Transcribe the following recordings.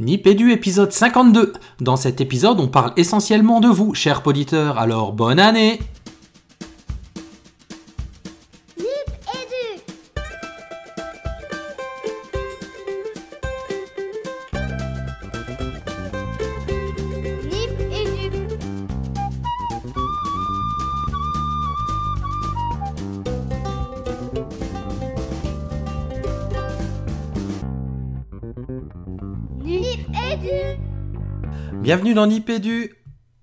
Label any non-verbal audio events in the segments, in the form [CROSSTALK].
Nipédu épisode 52. Dans cet épisode, on parle essentiellement de vous, chers auditeurs, alors bonne année Bienvenue dans Nipédu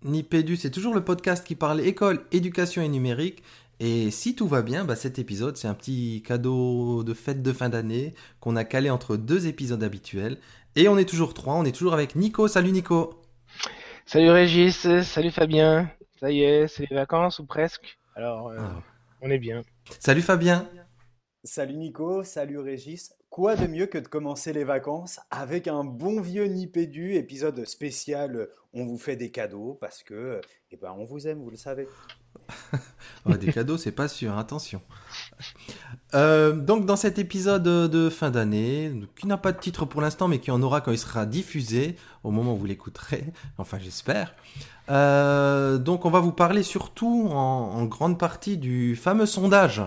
Nipédu, c'est toujours le podcast qui parle école, éducation et numérique. Et si tout va bien, bah cet épisode, c'est un petit cadeau de fête de fin d'année qu'on a calé entre deux épisodes habituels. Et on est toujours trois, on est toujours avec Nico. Salut Nico Salut Régis, salut Fabien. Ça y est, c'est les vacances ou presque? Alors, euh, Ah. on est bien. Salut Fabien Salut Nico, salut Régis. Quoi de mieux que de commencer les vacances avec un bon vieux Nipédu, épisode spécial euh, On vous fait des cadeaux parce que, eh ben, on vous aime, vous le savez. [LAUGHS] Des cadeaux, c'est pas sûr, attention. Euh, donc dans cet épisode de fin d'année, qui n'a pas de titre pour l'instant, mais qui en aura quand il sera diffusé, au moment où vous l'écouterez, [LAUGHS] enfin j'espère. Euh, donc on va vous parler surtout en grande partie du fameux sondage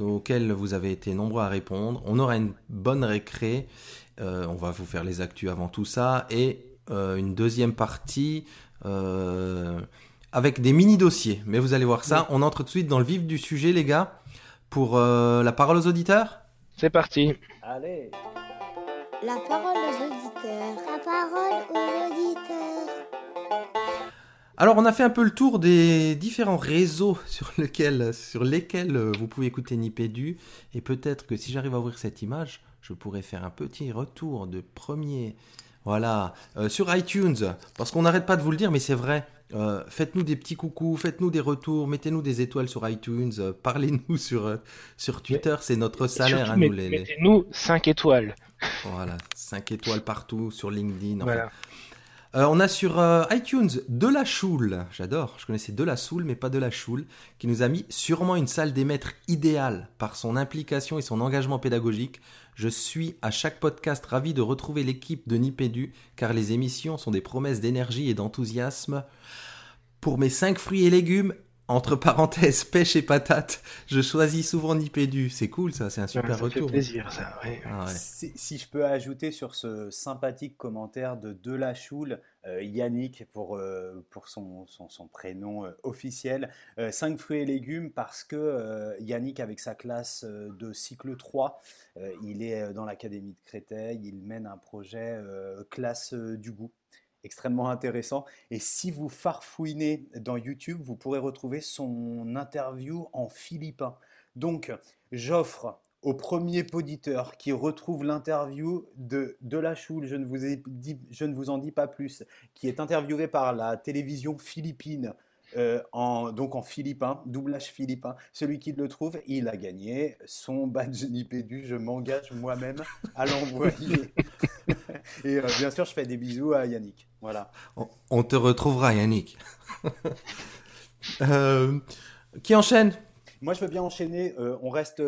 auquel vous avez été nombreux à répondre. On aura une bonne récré, euh, on va vous faire les actus avant tout ça, et euh, une deuxième partie euh, avec des mini-dossiers. Mais vous allez voir ça, on entre tout de suite dans le vif du sujet les gars, pour euh, la parole aux auditeurs. C'est parti. Allez La parole aux auditeurs. La parole aux auditeurs. Alors, on a fait un peu le tour des différents réseaux sur lesquels, sur lesquels euh, vous pouvez écouter Nipédu. Et peut-être que si j'arrive à ouvrir cette image, je pourrais faire un petit retour de premier. Voilà, euh, sur iTunes. Parce qu'on n'arrête pas de vous le dire, mais c'est vrai. Euh, faites-nous des petits coucous, faites-nous des retours, mettez-nous des étoiles sur iTunes, euh, parlez-nous [LAUGHS] sur, sur Twitter, c'est notre salaire, Surtout, hein, nous, les, les- mettez-nous 5 étoiles. Voilà, 5 étoiles partout, sur LinkedIn. Voilà. Euh, on a sur euh, iTunes De La Choule, j'adore, je connaissais De La Soule mais pas De La Choule, qui nous a mis sûrement une salle des maîtres idéale par son implication et son engagement pédagogique. Je suis à chaque podcast ravi de retrouver l'équipe de Nipédu car les émissions sont des promesses d'énergie et d'enthousiasme. Pour mes 5 fruits et légumes, entre parenthèses [LAUGHS] pêche et patates, je choisis souvent Nipédu. C'est cool ça, c'est un super Ouais, ça retour. fait plaisir, ça. ouais. Ah ouais. si, si je peux ajouter sur ce sympathique commentaire de Delachoule, euh, Yannick pour, euh, pour son, son, son prénom euh, officiel, 5 fruits et légumes parce que euh, Yannick avec sa classe euh, de cycle 3, euh, il est dans l'académie de Créteil, il mène un projet euh, classe euh, du goût extrêmement intéressant. Et si vous farfouinez dans YouTube, vous pourrez retrouver son interview en philippin. Donc, j'offre au premier poditeur qui retrouve l'interview de De La Choule, je ne, vous ai dit, je ne vous en dis pas plus, qui est interviewé par la télévision philippine, euh, en, donc en philippin, doublage philippin. Celui qui le trouve, il a gagné son badge [LAUGHS] Nipédu. Je m'engage moi-même à l'envoyer. [LAUGHS] Et euh, bien sûr, je fais des bisous à Yannick. Voilà. On, on te retrouvera, Yannick. [LAUGHS] Euh, qui enchaîne? Moi, je veux bien enchaîner. On reste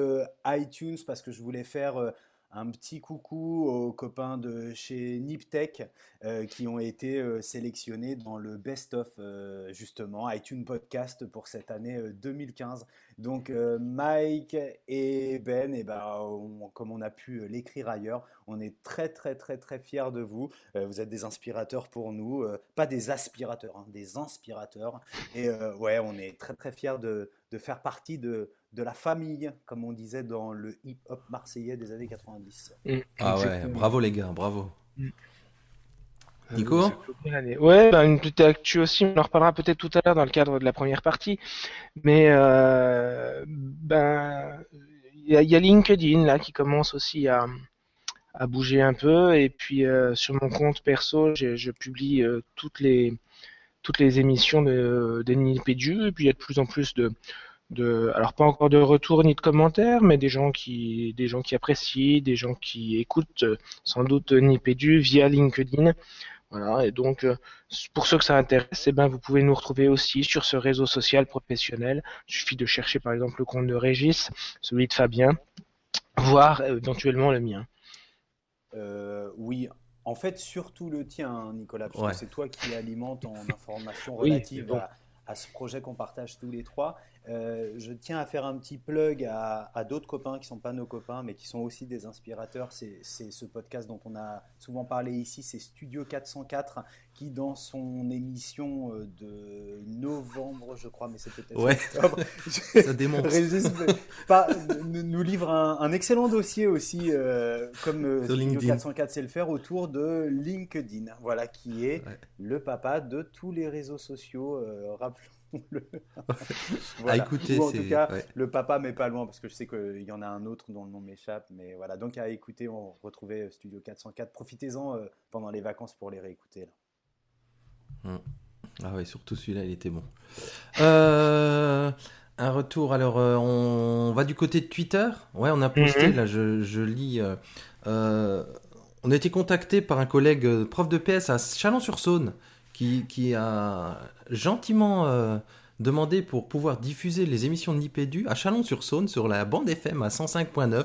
iTunes parce que je voulais faire un petit coucou aux copains de chez Niptech euh, qui ont été euh, sélectionnés dans le best-of, euh, justement, iTunes Podcast pour cette année euh, 2015. Donc, euh, Mike et Ben, et ben, on- comme on a pu euh, l'écrire ailleurs, on est très, très, très, très fiers de vous. Euh, vous êtes des inspirateurs pour nous. euh, pas des aspirateurs, hein, des inspirateurs. Et euh, ouais, on est très, très fiers de, de faire partie de, de la famille, comme on disait dans le hip-hop marseillais des années 90. Mm, Ah ouais, bravo les gars, bravo. Euh, Nico bien l'année. Ouais, ben, une petite actu aussi, on en reparlera peut-être tout à l'heure dans le cadre de la première partie. Mais euh, ben, il y, a- il y a LinkedIn là qui commence aussi à, à bouger un peu. Et puis euh, sur mon compte perso, je, publie euh, toutes les toutes les émissions de d'Enipédu. Et puis il y a de plus en plus de de, alors pas encore de retours ni de commentaires, mais des gens qui, des gens qui apprécient, des gens qui écoutent sans doute Nipédu via LinkedIn. Voilà, et donc euh, pour ceux que ça intéresse, eh ben, vous pouvez nous retrouver aussi sur ce réseau social professionnel. Il suffit de chercher par exemple le compte de Régis, celui de Fabien, voire euh, éventuellement le mien. Euh, oui, En fait, surtout le tien, Nicolas, parce Ouais. que c'est toi qui alimente en informations Oui, relatives bon. à, à ce projet qu'on partage tous les trois. Euh, je tiens à faire un petit plug à, à d'autres copains qui sont pas nos copains, mais qui sont aussi des inspirateurs. C'est ce podcast dont on a souvent parlé ici, c'est Studio 404, qui dans son émission euh, de novembre, je crois, mais c'est peut-être Ouais. octobre, [LAUGHS] Ça démontre. Régis pas- nous livre un, un excellent dossier aussi, euh, comme euh, Studio LinkedIn. 404 sait le faire, autour de LinkedIn, voilà, qui est Ouais. le papa de tous les réseaux sociaux, euh, rappelons-le. À Voilà. écouter, Ou en tout cas, ouais. le papa, mais pas loin, parce que je sais qu'il y en a un autre dont le nom m'échappe, mais voilà, donc à écouter, on retrouvait Studio 404, profitez-en euh, pendant les vacances pour les réécouter. là. Ah ouais, surtout celui-là, il était bon. Euh, un retour, alors euh, on va du côté de Twitter. Ouais, on a posté, Mhm. là, je, je lis. euh, euh, on a été contacté par un collègue euh, prof de PS à Chalon-sur-Saône qui, qui a gentiment euh, demandé pour pouvoir diffuser les émissions de Nipédu à Chalon-sur-Saône sur la bande FM à 105.9.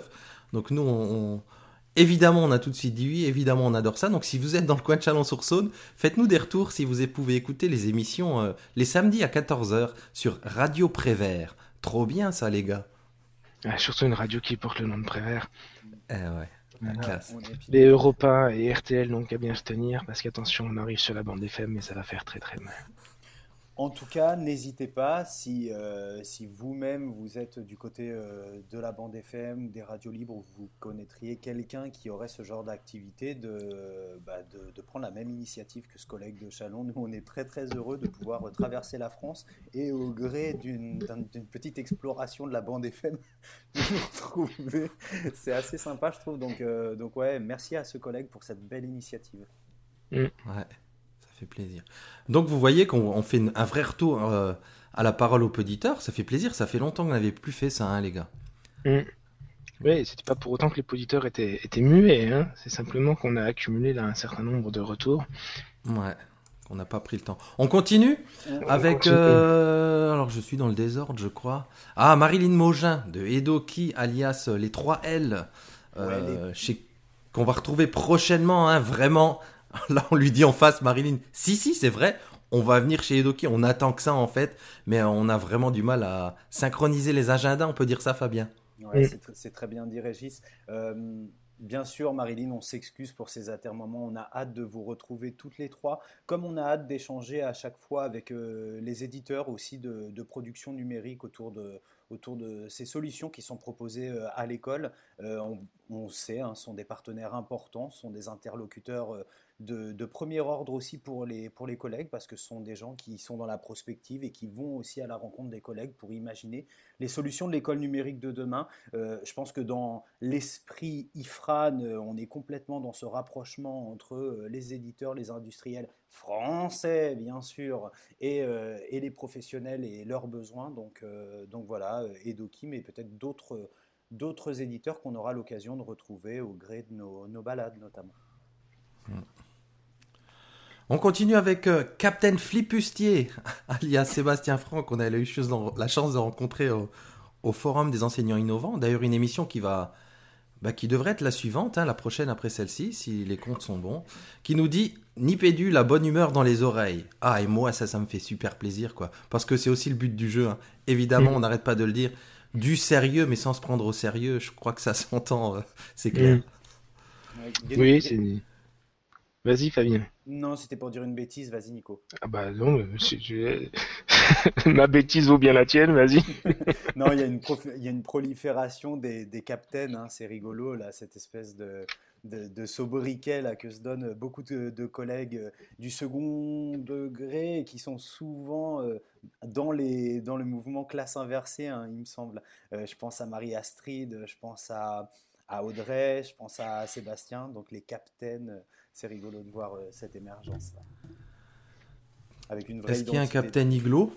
Donc nous, on, on- évidemment, on a tout de suite dit oui, évidemment, on adore ça. Donc si vous êtes dans le coin de Chalon-sur-Saône, faites-nous des retours si vous pouvez écouter les émissions euh, les samedis à 14h sur Radio Prévert. Trop bien ça, les gars. Ah, surtout une radio qui porte le nom de Prévert. Eh ouais, la classe. Pile- Les Europa et RTL n'ont qu'à bien se tenir parce qu'attention, on arrive sur la bande FM et ça va faire très très mal. En tout cas, n'hésitez pas, si, euh, si vous-même vous êtes du côté euh, de la bande FM, des radios libres, ou vous connaîtriez quelqu'un qui aurait ce genre d'activité, de, bah, de, de prendre la même initiative que ce collègue de Chalon. Nous, on est très très heureux de pouvoir traverser la France et au gré d'une d'un- d'une petite exploration de la bande FM, [LAUGHS] de nous retrouver. C'est assez sympa, je trouve. Donc, euh, donc ouais, merci à ce collègue pour cette belle initiative. Ouais, ça fait plaisir. Donc vous voyez qu'on on fait un vrai retour euh, à la parole aux auditeurs. Ça fait plaisir. Ça fait longtemps qu'on n'avait plus fait ça, hein, les gars. Oui, c'était pas pour autant que les auditeurs étaient, étaient muets, hein. c'est simplement qu'on a accumulé là un certain nombre de retours. Ouais, on n'a pas pris le temps. On continue On- avec. continue. euh, alors je suis dans le désordre, je crois. Ah, Marilyn Mogin de Edoki, alias euh, les 3 L. euh, chez- Qu'on va retrouver prochainement, hein, vraiment. [LAUGHS] Là, on lui dit en face, Marilyn. Si, si, c'est vrai. On va venir chez Edoki. On attend que ça, en fait. Mais on a vraiment du mal à synchroniser les agendas. On peut dire ça, Fabien. Ouais, c'est tr- c'est très bien dit, Régis. Euh, bien sûr, Marilyn, on s'excuse pour ces atermoiements. On a hâte de vous retrouver toutes les trois, comme on a hâte d'échanger à chaque fois avec euh, les éditeurs aussi de, de production numérique autour de, autour de ces solutions qui sont proposées euh, à l'école. Euh, on, on sait, hein, sont des partenaires importants, sont des interlocuteurs euh, de, premier ordre aussi pour les, pour les collègues, parce que ce sont des gens qui sont dans la prospective et qui vont aussi à la rencontre des collègues pour imaginer les solutions de l'école numérique de demain. Euh, je pense que dans l'esprit IFRAN, euh, on est complètement dans ce rapprochement entre euh, les éditeurs, les industriels français, bien sûr, et, et les professionnels et leurs besoins. Donc, donc voilà, Edoki, mais peut-être d'autres d'autres éditeurs qu'on aura l'occasion de retrouver au gré de nos, nos balades notamment. On continue avec euh, Captain Flipustier, [LAUGHS] alias Sébastien Franck, qu'on a eu la chance de rencontrer au, au Forum des enseignants innovants. D'ailleurs, une émission qui va, bah, qui devrait être la suivante, hein, la prochaine après celle-ci, si les comptes sont bons, qui nous dit Nipédu, la bonne humeur dans les oreilles. Ah, et moi, ça, ça me fait super plaisir, quoi. Parce que c'est aussi le but du jeu. hein. Évidemment, Mm. on n'arrête pas de le dire. Du sérieux, mais sans se prendre au sérieux. Je crois que ça [LAUGHS] s'entend, euh, c'est clair. Mm. Ouais, Oui, c'est. Vas-y, Fabien. Non, c'était pour dire une bêtise, vas-y Nico. Ah bah non, je- [LAUGHS] ma bêtise vaut bien la tienne, vas-y. [LAUGHS] Non, il y a une, prof- il y a une prolifération des, des captains, hein, c'est rigolo, là, cette espèce de, de, de sobriquet là, que se donnent beaucoup de, de collègues euh, du second degré qui sont souvent euh, dans, les, dans le mouvement classe inversée, hein, il me semble. Euh, je pense à Marie-Astrid, je pense à, à Audrey, je pense à Sébastien, donc les captains, euh, c'est rigolo de voir euh, cette émergence. là. Avec une vraie Est-ce qu'il y a un. Captain Iglo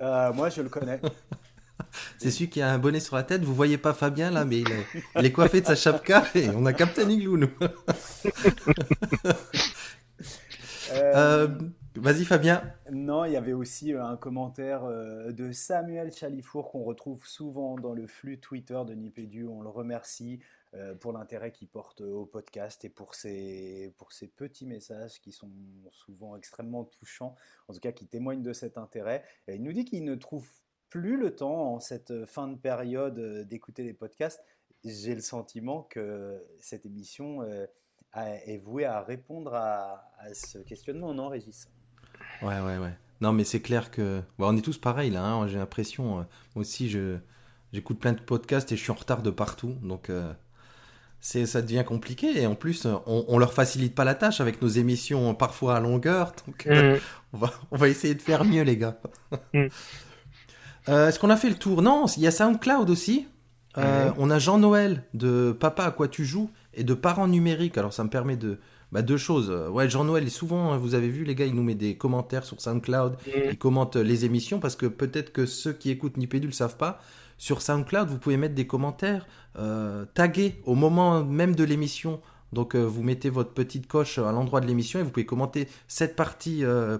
Euh, Moi, je le connais. [LAUGHS] C'est celui qui a un bonnet sur la tête. Vous voyez pas Fabien là, mais il est, il est coiffé de sa chapka et on a Captain Igloo nous. [LAUGHS] Euh, Vas-y Fabien. Non, il y avait aussi un commentaire de Samuel Chalifour qu'on retrouve souvent dans le flux Twitter de Nipédu. On le remercie. Pour l'intérêt qu'il porte au podcast et pour ces, pour ces petits messages qui sont souvent extrêmement touchants, en tout cas qui témoignent de cet intérêt. Il nous dit qu'il ne trouve plus le temps en cette fin de période d'écouter les podcasts. J'ai le sentiment que cette émission est vouée à répondre à, ce questionnement, non, Régis Ouais, ouais, ouais. Non, mais c'est clair que. on est tous pareils là, hein, j'ai l'impression. moi aussi, je J'écoute plein de podcasts et je suis en retard de partout. Donc, euh, c'est, ça devient compliqué. Et en plus, on, on leur facilite pas la tâche avec nos émissions parfois à longueur. Donc, euh, mm. [LAUGHS] on, va, on va essayer de faire mieux, les gars. Mm. [LAUGHS] Euh, est-ce qu'on a fait le tour? Non, il y a SoundCloud aussi. On a Jean-Noël de Papa à quoi tu joues? Et de Parents numériques. Alors, ça me permet de. Bah, deux choses. Ouais, Jean-Noël, souvent, hein, vous avez vu, les gars, il nous met des commentaires sur SoundCloud. Mm. Il commente les émissions parce que peut-être que ceux qui écoutent Nipédu ne savent pas. Sur SoundCloud, vous pouvez mettre des commentaires euh, tagués au moment même de l'émission. Donc euh, vous mettez votre petite coche à l'endroit de l'émission et vous pouvez commenter cette partie, euh,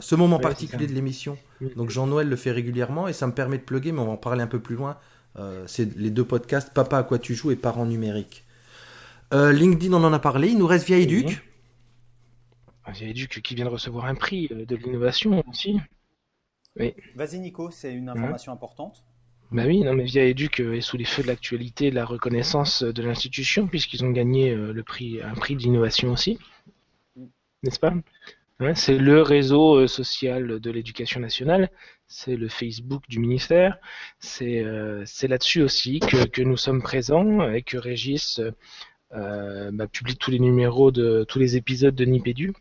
ce moment particulier de l'émission. Donc Jean-Noël le fait régulièrement et ça me permet de plugger, mais on va en parler un peu plus loin. c'est les deux podcasts Papa à quoi tu joues et Parents numériques. LinkedIn, on en a parlé. Il nous reste Vieille Duc. Vieille Duc qui vient de recevoir un prix de l'innovation aussi. Oui. Vas-y Nico, c'est une information importante. Bah oui, non, mais Via Educ euh, est sous les feux de l'actualité, de la reconnaissance euh, de l'institution, puisqu'ils ont gagné euh, le prix, un prix d'innovation aussi, n'est-ce pas? C'est le réseau social de l'éducation nationale, c'est le Facebook du ministère, c'est là-dessus aussi que, que, nous sommes présents et que Régis bah, publie tous les numéros de tous les épisodes de Nipédu.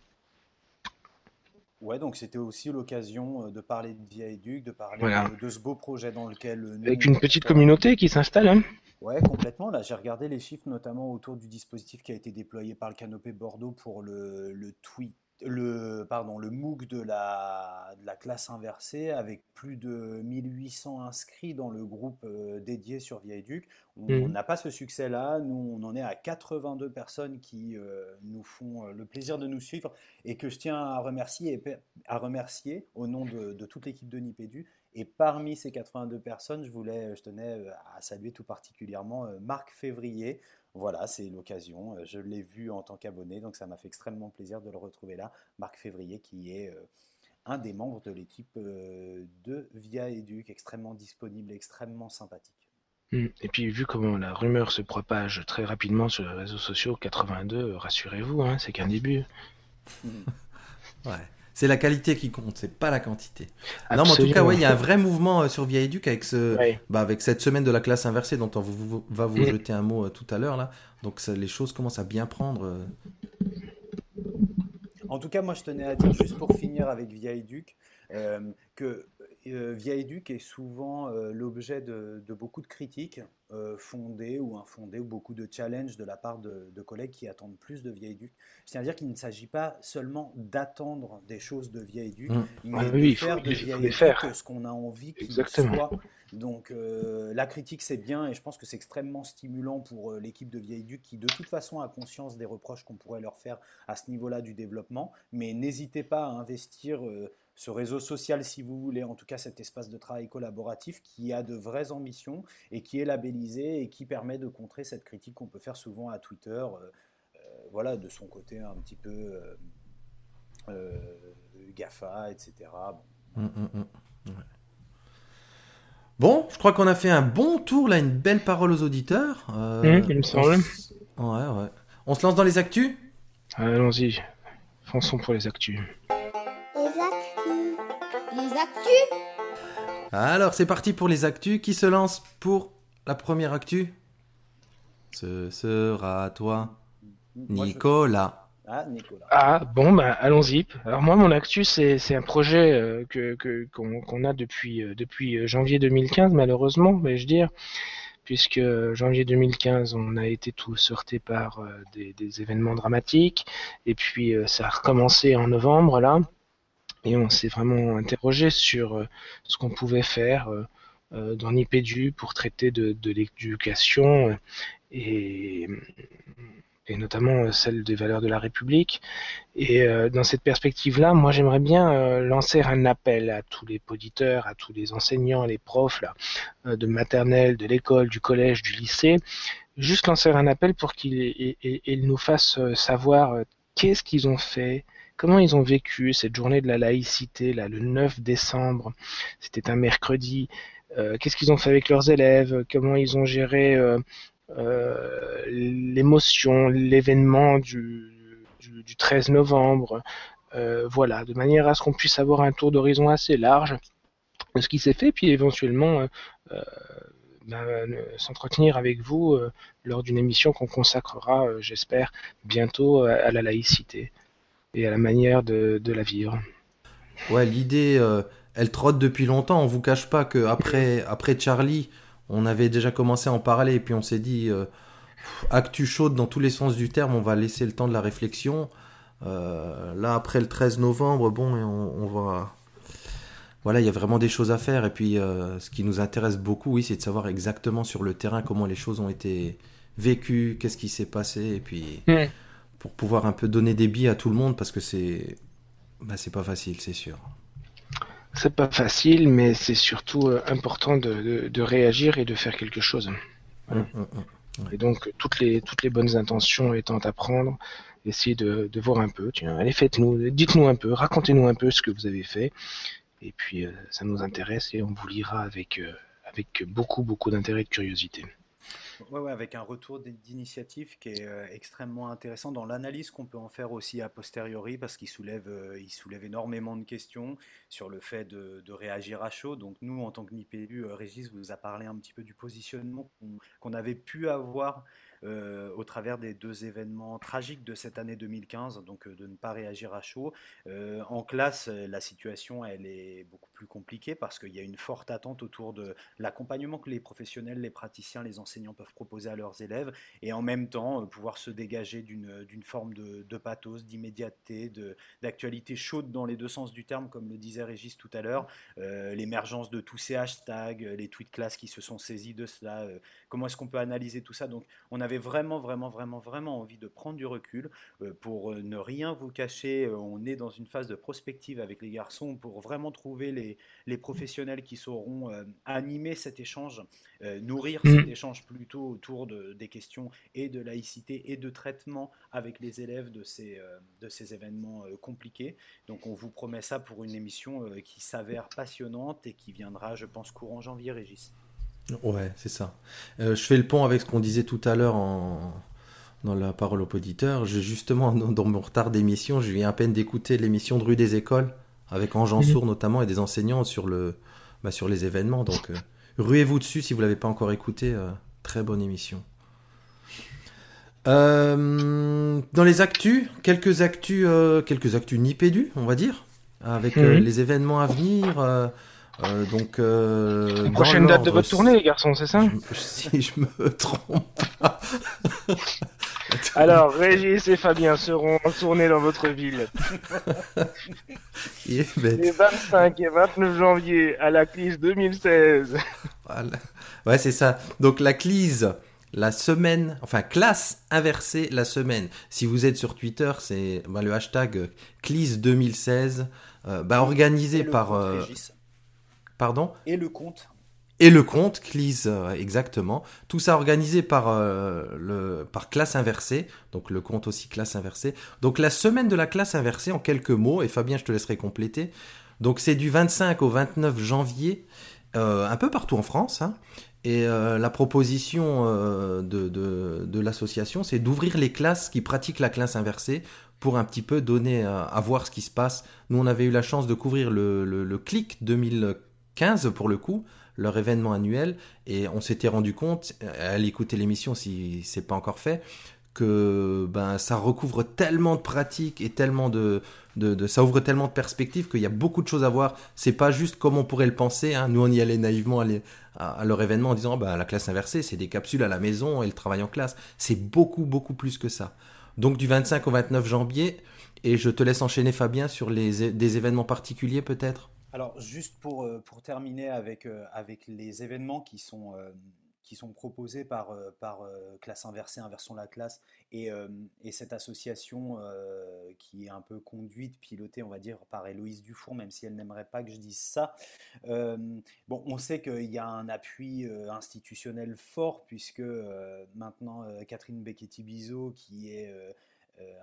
Ouais, donc c'était aussi l'occasion euh, de parler de Via Educ, de parler de, ce beau projet dans lequel. Nous, Avec une petite communauté qui s'installe. Hein. Ouais, complètement. Là, j'ai regardé les chiffres, notamment autour du dispositif qui a été déployé par le Canopé Bordeaux pour le, le tweet le, pardon, le MOOC de la, de la, classe inversée avec plus de 1800 inscrits dans le groupe euh, dédié sur Vieilleduc. On mmh. n'a pas ce succès-là. Nous, on en est à 82 personnes qui euh, nous font euh, le plaisir de nous suivre et que je tiens à remercier, et, à remercier au nom de, de toute l'équipe de Nipédu. Et parmi ces 82 personnes, je, voulais, je tenais à saluer tout particulièrement Marc Février, voilà, c'est l'occasion. Euh, je l'ai vu en tant qu'abonné, donc ça m'a fait extrêmement plaisir de le retrouver là. Marc Février, qui est euh, un des membres de l'équipe euh, de Via Educ, extrêmement disponible, extrêmement sympathique. Mmh. Et puis, vu comment la rumeur se propage très rapidement sur les réseaux sociaux, 82, rassurez-vous, hein, c'est qu'un début. [LAUGHS] ouais c'est la qualité qui compte, c'est pas la quantité. Non, mais en tout cas, ouais, il y a un vrai mouvement euh, sur Via Educ avec ce, bah, avec cette semaine de la classe inversée dont on va vous mm. jeter un mot euh, tout à l'heure là. Donc les choses commencent à bien prendre. Euh. En tout cas, moi, je tenais à dire juste pour finir avec Via Educ que euh, Via Educ est souvent euh, l'objet de, beaucoup de critiques euh, fondées ou infondées, ou beaucoup de challenges de la part de, collègues qui attendent plus de Via Educ. C'est-à-dire qu'il ne s'agit pas seulement d'attendre des choses de Via Educ, mmh. mais ah de faire de Via Educ ce qu'on a envie qu'il soit. Donc la critique c'est bien et je pense que c'est extrêmement stimulant pour l'équipe de Via Educ qui de toute façon a conscience des reproches qu'on pourrait leur faire à ce niveau-là du développement, mais n'hésitez pas à investir ce réseau social, si vous voulez, en tout cas cet espace de travail collaboratif qui a de vraies ambitions et qui est labellisé et qui permet de contrer cette critique qu'on peut faire souvent à Twitter, euh, euh, voilà, de son côté un petit peu euh, GAFA, etc. Bon. Hum, hum, hum. bon, je crois qu'on a fait un bon tour, là, une belle parole aux auditeurs. il me semble. Ouais, ouais. On se lance dans les actus? Allons-y, fonçons pour les actus. Alors, c'est parti pour les actus. Qui se lance pour la première actu Ce sera toi, Nicolas. Ah, Nicolas. Ah, bon, bah, allons-y. Alors, moi, mon actu, c'est un projet euh, que qu'on a depuis, euh, depuis euh, janvier 2015, malheureusement, vais-je dire puisque janvier 2015, on a été tous heurtés par des, des, événements dramatiques, et puis ça a recommencé en novembre, là, et on s'est vraiment interrogé sur euh, ce qu'on pouvait faire euh, euh, dans l'IPDU pour traiter de, l'éducation et, notamment celle des valeurs de la République. Et dans cette perspective-là, moi j'aimerais bien lancer un appel à tous les auditeurs, à tous les enseignants, les profs de maternelle, de l'école, du collège, du lycée, juste lancer un appel pour qu'ils nous fassent savoir qu'est-ce qu'ils ont fait, comment ils ont vécu cette journée de la laïcité, là, le 9 décembre? C'était un mercredi. qu'est-ce qu'ils ont fait avec leurs élèves, comment ils ont géré l'émotion, l'événement du, du, 13 novembre, euh, voilà, de manière à ce qu'on puisse avoir un tour d'horizon assez large de ce qui s'est fait, puis éventuellement euh, euh, ben, s'entretenir avec vous lors d'une émission qu'on consacrera, j'espère, bientôt à la laïcité et à la manière de, la vivre. Ouais, l'idée, elle trotte depuis longtemps. On vous cache pas que après, après Charlie, on avait déjà commencé à en parler et puis on s'est dit actu chaude dans tous les sens du terme, on va laisser le temps de la réflexion. Euh, là, après le 13 novembre, bon, on, va. Voilà, il y a vraiment des choses à faire. Et puis, euh, ce qui nous intéresse beaucoup, oui, c'est de savoir exactement sur le terrain comment les choses ont été vécues, qu'est-ce qui s'est passé. Et puis. Pour pouvoir un peu donner des billes à tout le monde, parce que c'est. Bah, c'est pas facile, c'est sûr. C'est pas facile, mais c'est surtout euh, important de, réagir et de faire quelque chose. Mm, mm, et donc, toutes les, toutes les bonnes intentions étant à prendre, essayez de, de voir un peu, tiens, allez, faites-nous, dites-nous un peu, racontez-nous un peu ce que vous avez fait. Et puis, euh, ça nous intéresse et on vous lira avec, euh, avec beaucoup, beaucoup d'intérêt et de curiosité. Ouais, avec un retour d'initiative qui est euh, extrêmement intéressant dans l'analyse qu'on peut en faire aussi a posteriori parce qu'il soulève, il soulève énormément de questions sur le fait de, réagir à chaud. Donc nous, en tant que NIPELU, Régis vous a parlé un petit peu du positionnement qu'on avait pu avoir euh, au travers des deux événements tragiques de cette année 2015, donc euh, de ne pas réagir à chaud. Euh, en classe, la situation elle est beaucoup plus compliquée parce qu'il y a une forte attente autour de l'accompagnement que les professionnels, les praticiens, les enseignants peuvent proposer à leurs élèves et en même temps pouvoir se dégager d'une forme de, de pathos, d'immédiateté, d'actualité chaude dans les deux sens du terme, comme le disait Régis tout à l'heure. L'émergence de tous ces hashtags, les tweets classes qui se sont saisis de cela. comment est-ce qu'on peut analyser tout ça? Donc, on a avait vraiment, vraiment, vraiment, vraiment envie de prendre du recul euh, pour euh, ne rien vous cacher. Euh, on est dans une phase de prospective avec les garçons pour vraiment trouver les, les professionnels qui sauront animer cet échange, nourrir mmh. cet échange plutôt autour de, des questions et de laïcité et de traitement avec les élèves de ces, de ces événements compliqués. Donc on vous promet ça pour une émission qui s'avère passionnante et qui viendra, je pense, courant janvier, Régis. Ouais, c'est ça. Euh, je fais le pont avec ce qu'on disait tout à l'heure en... dans la parole au auditeur. J'ai justement, [LAUGHS] dans mon retard d'émission, je viens à peine d'écouter l'émission de Rue des Écoles, avec Ange Sourd notamment et des enseignants sur, le... Bah, sur les événements. Donc, euh, ruez-vous dessus si vous ne l'avez pas encore écouté. Euh, très bonne émission. dans les actus, quelques actus, quelques actus nipédus, on va dire, avec les événements à venir. Euh, donc, euh, prochaine date de votre tournée, les garçons, c'est ça [LAUGHS] Si je me trompe pas. [LAUGHS] Alors, Régis et Fabien seront en tournée dans votre ville. Les 25 et 29 janvier à la CLIS 2016. Voilà. Ouais, c'est ça. Donc, la CLIS, la semaine, enfin, classe inversée la semaine. Si vous êtes sur Twitter, c'est bah, le hashtag CLIS 2016, euh, bah, organisé par. Pardon Et le compte. Et le compte, Cleese, euh, exactement. Tout ça organisé par, euh, le, par classe inversée. Donc le compte aussi classe inversée. Donc la semaine de la classe inversée, en quelques mots, et Fabien, je te laisserai compléter. Donc c'est du 25 au 29 janvier, euh, un peu partout en France. Hein. Et la proposition de, de, de l'association, c'est d'ouvrir les classes qui pratiquent la classe inversée pour un petit peu donner à, voir ce qui se passe. Nous, on avait eu la chance de couvrir le, le, le CLIC 2015 15 pour le coup, leur événement annuel, et on s'était rendu compte, à l'écouter l'émission si c'est pas encore fait, que ben ça recouvre tellement de pratiques et tellement de, de, ça ouvre tellement de perspectives qu'il y a beaucoup de choses à voir. C'est pas juste comme on pourrait le penser. Hein. Nous on y allait naïvement à, leur événement en disant ben, la classe inversée c'est des capsules à la maison et le travail en classe. C'est beaucoup beaucoup plus que ça. Donc du 25 au 29 janvier et je te laisse enchaîner Fabien sur les, des événements particuliers peut-être? Alors, juste pour, euh, pour terminer avec, euh, avec les événements qui sont, euh, qui sont proposés par, par Classe Inversée, Inversons la classe, et, et cette association qui est un peu conduite, pilotée, on va dire, par Héloïse Dufour, même si elle n'aimerait pas que je dise ça. bon, on sait qu'il y a un appui institutionnel fort, puisque maintenant Catherine Becchetti-Bizot, qui est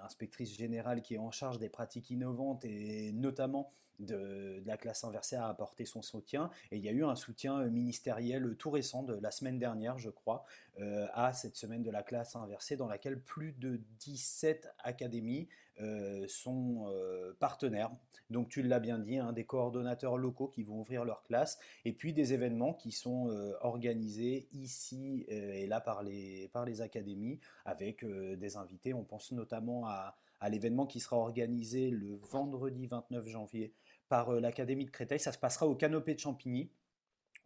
inspectrice générale qui est en charge des pratiques innovantes et notamment de, la classe inversée a apporté son soutien. Et il y a eu un soutien euh, ministériel tout récent, de la semaine dernière, je crois, euh, à cette semaine de la classe inversée, dans laquelle plus de 17 académies euh, sont partenaires. Donc tu l'as bien dit, hein, des coordonnateurs locaux qui vont ouvrir leur classe, et puis des événements qui sont organisés ici et là par les, par les académies, avec des invités. On pense notamment à l'événement qui sera organisé le vendredi 29 janvier par euh, l'Académie de Créteil. Ça se passera au Canopé de Champigny,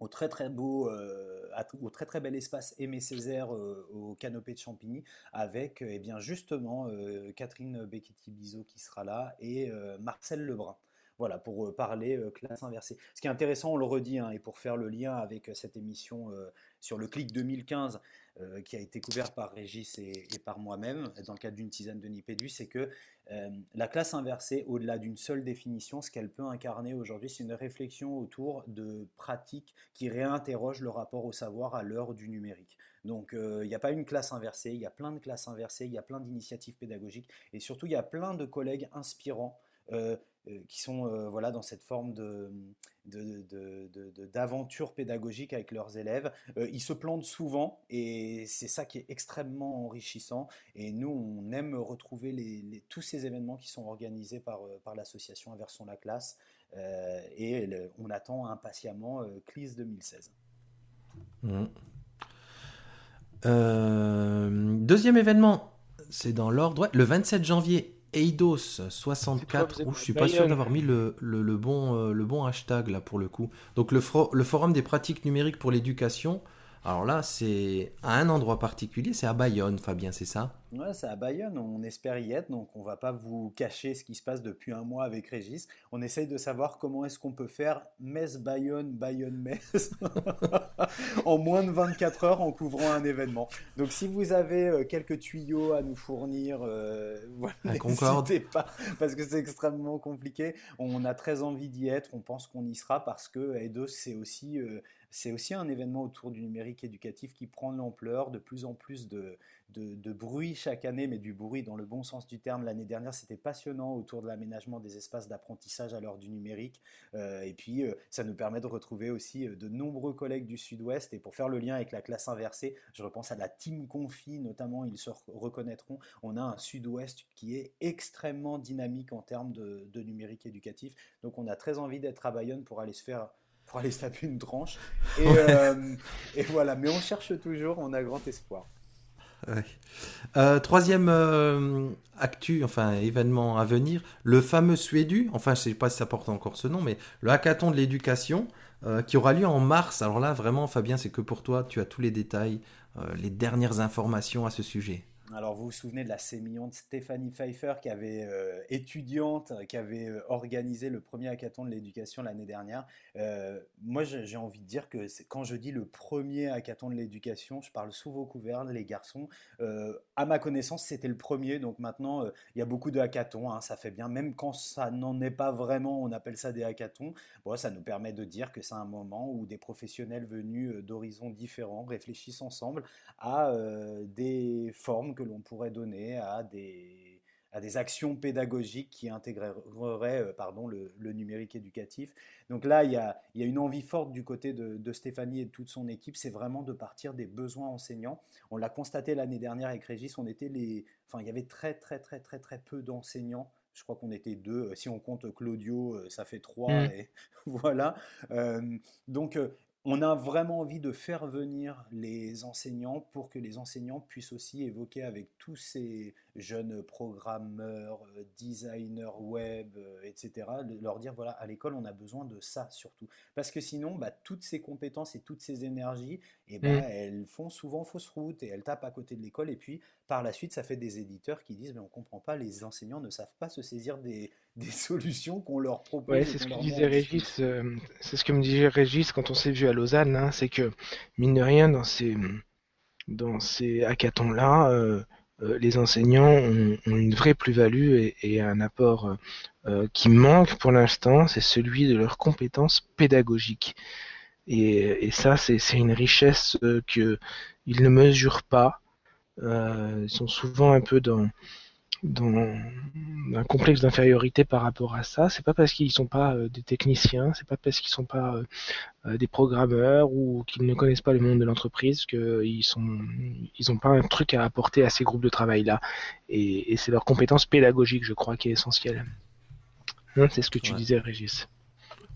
au très très beau, euh, au très très bel espace Aimé Césaire euh, au Canopé de Champigny, avec eh bien justement Catherine Becchetti-Bizot qui sera là et Marcel Lebrun. Voilà, pour parler classe inversée. Ce qui est intéressant, on le redit, hein, et pour faire le lien avec cette émission sur le clic 2015, euh, qui a été couvert par Régis et, par moi-même dans le cadre d'une tisane de Nipédu, c'est que euh, la classe inversée, au-delà d'une seule définition, ce qu'elle peut incarner aujourd'hui, c'est une réflexion autour de pratiques qui réinterrogent le rapport au savoir à l'heure du numérique. Donc euh, il n'y a pas une classe inversée, il y a plein de classes inversées, il y a plein d'initiatives pédagogiques et surtout il y a plein de collègues inspirants qui sont euh, voilà, dans cette forme de, d'aventure pédagogique avec leurs élèves. Euh, ils se plantent souvent et c'est ça qui est extrêmement enrichissant. Et nous, on aime retrouver tous ces événements qui sont organisés par, par l'association Inversons la classe. et on attend impatiemment CLIS 2016. Mmh. deuxième événement, c'est dans l'ordre, le 27 janvier Eidos 64, où je suis pas sûr d'avoir mis le, le, bon, euh, le bon hashtag là pour le coup. Donc le, le forum des pratiques numériques pour l'éducation, alors là, c'est à un endroit particulier, c'est à Bayonne, Fabien, c'est ça? Ouais, c'est à Bayonne, on espère y être, donc on va pas vous cacher ce qui se passe depuis un mois avec Régis. On essaye de savoir comment est-ce qu'on peut faire Metz-Bayonne, Bayonne-Metz [LAUGHS] en moins de 24 heures en couvrant un événement. Donc si vous avez euh, quelques tuyaux à nous fournir, euh, [LAUGHS] n'hésitez pas, parce que c'est extrêmement compliqué. On a très envie d'y être, on pense qu'on y sera parce que c'est aussi... Euh, c'est aussi un événement autour du numérique éducatif qui prend de l'ampleur, de plus en plus de, bruit chaque année, mais du bruit dans le bon sens du terme. L'année dernière, c'était passionnant autour de l'aménagement des espaces d'apprentissage à l'heure du numérique. Euh, et puis, euh, ça nous permet de retrouver aussi euh, de nombreux collègues du Sud-Ouest. Et pour faire le lien avec la classe inversée, je repense à la Team Confi, notamment, ils se reconnaîtront. On a un Sud-Ouest qui est extrêmement dynamique en termes de, de numérique éducatif. Donc, on a très envie d'être à Bayonne pour aller se faire pour aller se taper une tranche. Et, euh, et, voilà, mais on cherche toujours, on a grand espoir. Euh, troisième euh, actu, enfin événement à venir, le fameux Suédu, enfin je sais pas si ça porte encore ce nom, mais le hackathon de l'éducation qui aura lieu en mars. Alors là, vraiment, Fabien, c'est que pour toi, tu as tous les détails, les dernières informations à ce sujet. Alors vous vous souvenez de la sémillante Stéphanie Pfeiffer qui avait euh, étudiante, qui avait euh, organisé le premier hackathon de l'éducation l'année dernière. Euh, moi j'ai envie de dire que quand je dis le premier hackathon de l'éducation, je parle sous vos couverts les garçons. à ma connaissance c'était le premier, donc maintenant il y a beaucoup de hackathons, hein, ça fait bien. Même quand ça n'en est pas vraiment, on appelle ça des hackathons. Bon, ça nous permet de dire que c'est un moment où des professionnels venus d'horizons différents réfléchissent ensemble à des formes que l'on pourrait donner à des, à des actions pédagogiques qui intégreraient euh, pardon, le, numérique éducatif. Donc là, il y, a, il y, a, une envie forte du côté de, Stéphanie et de toute son équipe, c'est vraiment de partir des besoins enseignants. On l'a constaté l'année dernière avec Régis, on était les, enfin, il y avait très très très très très peu d'enseignants je crois qu'on était deux. Si on compte Claudio, euh, ça fait trois. Mmh. Et [LAUGHS] voilà. Euh, donc, on a vraiment envie de faire venir les enseignants pour que les enseignants puissent aussi évoquer avec tous ces jeunes programmeurs, designers web, etc., leur dire, voilà, à l'école, on a besoin de ça surtout. Parce que sinon, bah, toutes ces compétences et toutes ces énergies, eh ben, mmh. elles font souvent fausse route et elles tapent à côté de l'école. Et puis, par la suite, ça fait des éditeurs qui disent, mais on ne comprend pas, les enseignants ne savent pas se saisir des, [LAUGHS] des solutions qu'on leur propose. Ouais, c'est ce que disait Régis. c'est ce que me disait Régis quand on s'est vu à Lausanne. Hein, c'est que mine de rien, dans ces dans ces hackathons-là, euh, euh, les enseignants ont, une vraie plus-value et, un apport euh, qui manque pour l'instant, c'est celui de leurs compétences pédagogiques. Et, ça, c'est une richesse qu'ils ne mesurent pas. ils sont souvent un peu dans, dans un complexe d'infériorité par rapport à ça. C'est pas parce qu'ils sont pas euh, des techniciens, c'est pas parce qu'ils sont pas euh, euh, des programmeurs ou qu'ils ne connaissent pas le monde de l'entreprise qu'ils sont, ils ont pas un truc à apporter à ces groupes de travail là. Et, c'est leur compétence pédagogique, je crois, qui est essentielle. Hein, c'est ce que tu disais, Régis.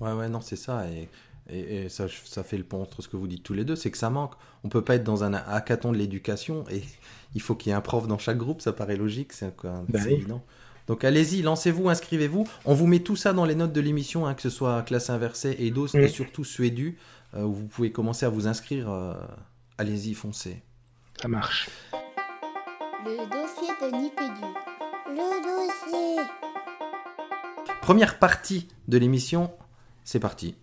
Ouais, ouais, non, c'est ça. Et, et, ça, ça fait le pont entre ce que vous dites tous les deux, c'est que ça manque. On peut pas être dans un hackathon de l'éducation et [LAUGHS] il faut qu'il y ait un prof dans chaque groupe, ça paraît logique, c'est bah évident. Donc allez-y, lancez-vous, inscrivez-vous. On vous met tout ça dans les notes de l'émission, hein, que ce soit classe inversée, EDOS, et surtout Suédu, euh, où vous pouvez commencer à vous inscrire. Euh, allez-y, foncez. Ça marche. Le dossier de Nipédu. Le dossier. Première partie de l'émission, c'est parti.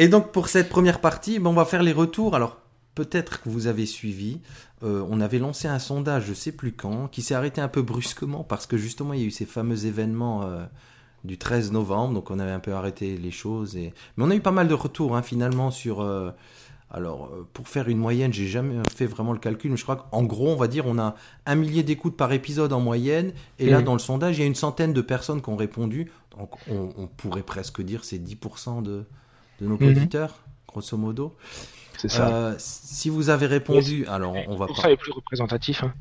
Et donc pour cette première partie, ben, on va faire les retours. Alors peut-être que vous avez suivi, euh, on avait lancé un sondage, je sais plus quand, qui s'est arrêté un peu brusquement parce que justement il y a eu ces fameux événements euh, du 13 novembre, donc on avait un peu arrêté les choses. Et... Mais on a eu pas mal de retours hein, finalement sur... Euh, alors pour faire une moyenne, j'ai jamais fait vraiment le calcul, mais je crois qu'en gros on va dire on a un millier d'écoutes par épisode en moyenne, et là mmh. dans le sondage il y a une centaine de personnes qui ont répondu, donc on, pourrait presque dire c'est 10% de, de nos mmh. auditeurs, grosso modo. Euh, si vous avez répondu, alors on va pas. les plus représentatifs. Hein.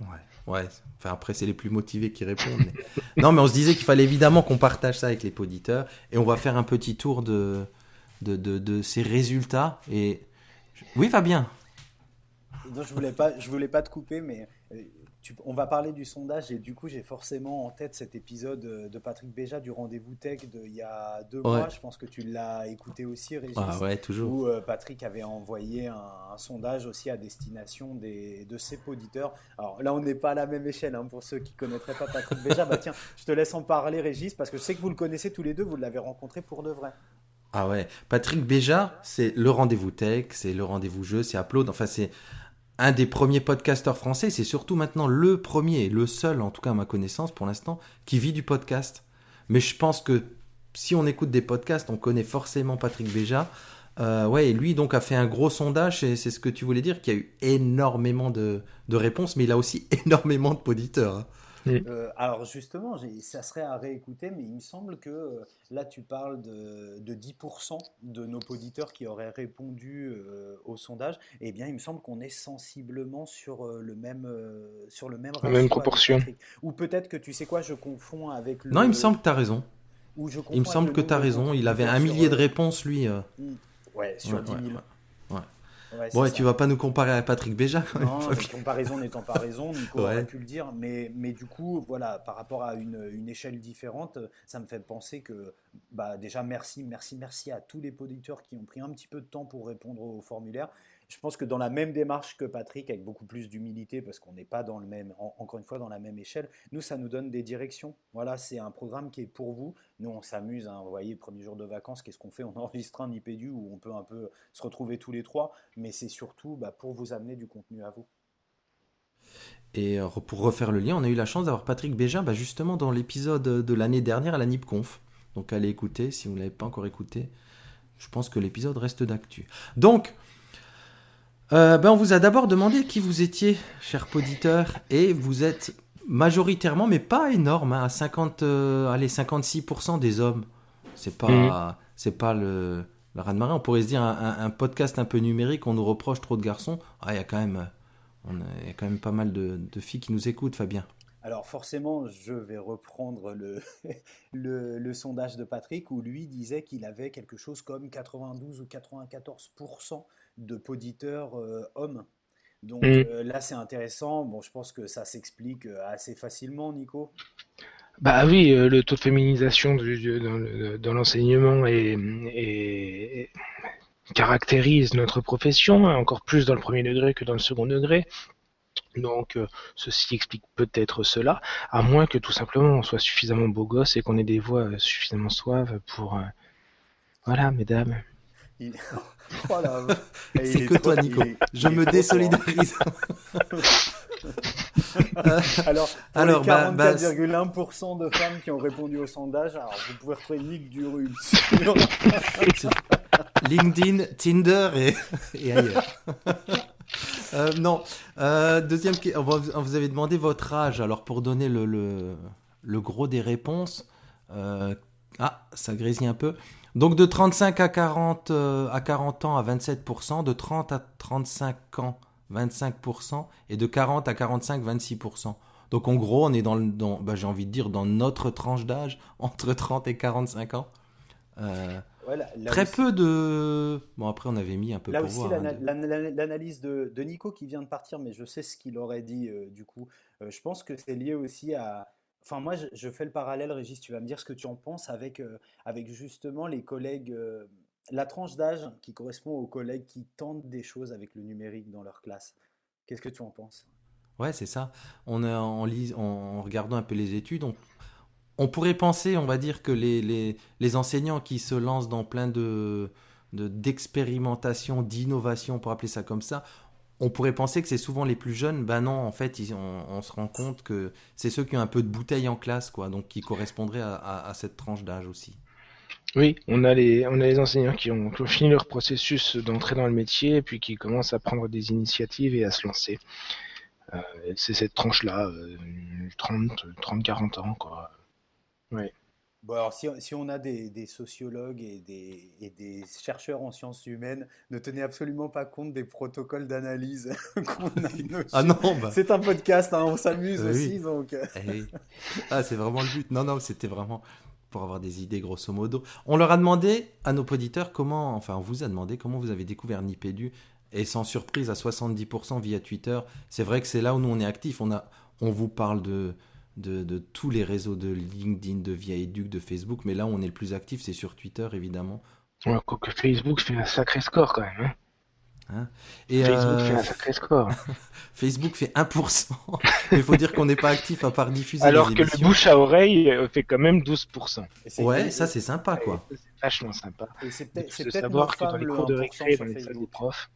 Ouais, ouais. Enfin, après, c'est les plus motivés qui répondent. non, mais on se disait qu'il fallait évidemment qu'on partage ça avec les auditeurs. Et on va faire un petit tour de, de, de, ces résultats. Et oui, Fabien? Non, je voulais pas, je voulais pas te couper, mais on va parler du sondage et du coup j'ai forcément en tête cet épisode euh, de Patrick Béja du rendez-vous tech d'il y a deux mois. Je pense que tu l'as écouté aussi, Régis. Ah ouais, toujours. Où euh, Patrick avait envoyé un, sondage aussi à destination des, de ses auditeurs. Alors là, on n'est pas à la même échelle hein, pour ceux qui connaîtraient pas Patrick [LAUGHS] Béja. bah tiens, je te laisse en parler, Régis, parce que je sais que vous le connaissez tous les deux. Vous l'avez rencontré pour de vrai. Ah ouais, Patrick Béja, c'est le rendez-vous tech, c'est le rendez-vous jeu, c'est Upload. Enfin, c'est un des premiers podcasteurs français, c'est surtout maintenant le premier, le seul, en tout cas à ma connaissance pour l'instant, qui vit du podcast. Mais je pense que si on écoute des podcasts, on connaît forcément Patrick Béja. Euh, ouais, et lui donc a fait un gros sondage, et c'est ce que tu voulais dire, qu'il y a eu énormément de, réponses, mais il a aussi [LAUGHS] énormément de poditeurs. Euh, alors justement, ça serait à réécouter, mais il me semble que euh, là tu parles de, 10% de nos auditeurs qui auraient répondu euh, au sondage. eh bien, il me semble qu'on est sensiblement sur le même sur le même, la même proportion. Ou peut-être que tu sais quoi, je confonds avec le. Non, il me semble que tu as raison. il me semble que tu as raison. Il avait un millier de réponses, lui. Hmm. Ouais, sur 10 000 bon, et tu vas pas nous comparer à Patrick Béja quand Non, comparaison n'étant pas raison, [LAUGHS] Nico aurait pu le dire, mais, mais du coup, voilà, par rapport à une, une, échelle différente, ça me fait penser que, bah, déjà, merci, merci, merci à tous les producteurs qui ont pris un petit peu de temps pour répondre au formulaire je pense que dans la même démarche que Patrick, avec beaucoup plus d'humilité, parce qu'on n'est pas dans le même, encore une fois, dans la même échelle, nous, ça nous donne des directions. Voilà, c'est un programme qui est pour vous. Nous, on s'amuse. Hein, vous voyez, premier jour de vacances, qu'est-ce qu'on fait? On [LAUGHS] enregistre un IPDU où on peut un peu se retrouver tous les trois, mais c'est surtout bah, pour vous amener du contenu à vous. Et euh, pour refaire le lien, on a eu la chance d'avoir Patrick Bégin bah, justement dans l'épisode de l'année dernière à la NIPConf. Donc allez écouter si vous ne l'avez pas encore écouté. Je pense que l'épisode reste d'actu. Donc, euh, ben on vous a d'abord demandé qui vous étiez, cher poditeur, et vous êtes majoritairement, mais pas énorme, hein, à 50, euh, allez, 56% des hommes. C'est pas, mhm. c'est pas le, le raz de marée. On pourrait se dire un, podcast un peu numérique, on nous reproche trop de garçons. Ah, il y a quand même, on y a quand même pas mal de, de filles qui nous écoutent, Fabien. Alors forcément, je vais reprendre le, [LAUGHS] le, le, sondage de Patrick où lui disait qu'il avait quelque chose comme 92 ou 94% de poditeurs euh, hommes. Donc Mm. euh, là, c'est intéressant. Bon, je pense que ça s'explique euh, assez facilement, Nico. Bah oui, le taux de féminisation du- dans le- dans l'enseignement est, est- caractérise notre profession, hein, encore plus dans le premier degré que dans le second degré. Donc, ceci explique peut-être cela, à moins que tout simplement on soit suffisamment beau gosse et qu'on ait des voix suffisamment suaves pour... euh, Voilà, mesdames. Il- [LAUGHS] Oh C'est est que trop- toi, Nico. il est- Je me désolidarise. [LAUGHS] Alors, pour Alors, les bah, bah, 44,1% de femmes qui ont répondu au sondage, alors vous pouvez retrouver Nick Durul sur [LAUGHS] LinkedIn, Tinder et, et ailleurs. Euh, non. Euh, deuxième question. Vous avez demandé votre âge. Alors, pour donner le, le, le gros des réponses. euh, ah, ça grésille un peu. Donc, de 35 à 40, euh, à 40 ans à 27%, de 30 à 35 ans 25%, et de 40 à 45, 26%. Donc, en gros, on est dans, le- dans bah, j'ai envie de dire, dans notre tranche d'âge, [LAUGHS] entre 30 et 45 ans. Euh, Ouais, là- là Très aussi- peu de. Bon, après, on avait mis un peu Là pour aussi, hein, de- l'analyse de, de Nico qui vient de partir, mais je sais ce qu'il aurait dit euh, du coup. Je pense que c'est lié aussi à. Enfin, moi, je, fais le parallèle, Régis, tu vas me dire ce que tu en penses avec, euh, avec justement les collègues, euh, la tranche d'âge qui correspond aux collègues qui tentent des choses avec le numérique dans leur classe. Qu'est-ce que tu en penses? Ouais, c'est ça. On a, en, lis- en, regardant un peu les études, on, pourrait penser, on va dire, que les, les, les enseignants qui se lancent dans plein de de- d'expérimentation, d'innovation, pour appeler ça comme ça, on pourrait penser que c'est souvent les plus jeunes. Ben non, en fait, ils- on, on se rend compte que c'est ceux qui ont un peu de bouteille en classe, quoi, donc qui correspondraient à, à- à cette tranche d'âge aussi. Oui, on a les, on a les enseignants qui ont, qui ont fini leur processus d'entrée dans le métier et puis qui commencent à prendre des initiatives et à se lancer. Euh, c'est cette tranche-là, euh, 30, 30, 40 ans, quoi. Bon, alors, si, si on a des, des sociologues et des, et des chercheurs en sciences humaines, ne tenez absolument pas compte des protocoles d'analyse [LAUGHS] qu'on a. [LAUGHS] Ah non, bah. C'est un podcast, hein, on s'amuse Euh, aussi, oui. donc. Eh. Ah, c'est vraiment le but. Non, non, c'était vraiment pour avoir des idées, grosso modo. On leur a demandé à nos auditeurs comment, enfin, on vous a demandé comment vous avez découvert Nipédu. Et sans surprise, à 70% via Twitter. C'est vrai que c'est là où nous on est actifs. On, a, on vous parle de, de, de tous les réseaux de LinkedIn, de Via Educ, de Facebook. Mais là où on est le plus actif, c'est sur Twitter, évidemment. Ouais, quoique Facebook fait un sacré score quand même. hein. Et Facebook euh, fait un sacré score. [LAUGHS] Facebook fait 1%. [LAUGHS] Mais il faut dire qu'on n'est pas actif à part diffuser Alors les que le bouche à oreille euh, fait quand même 12%. et c'est- Ouais, ça c'est sympa, quoi. C'est vachement sympa. et c'est De peut-être savoir que dans les le cours de 1% récré, dans les salles des profs,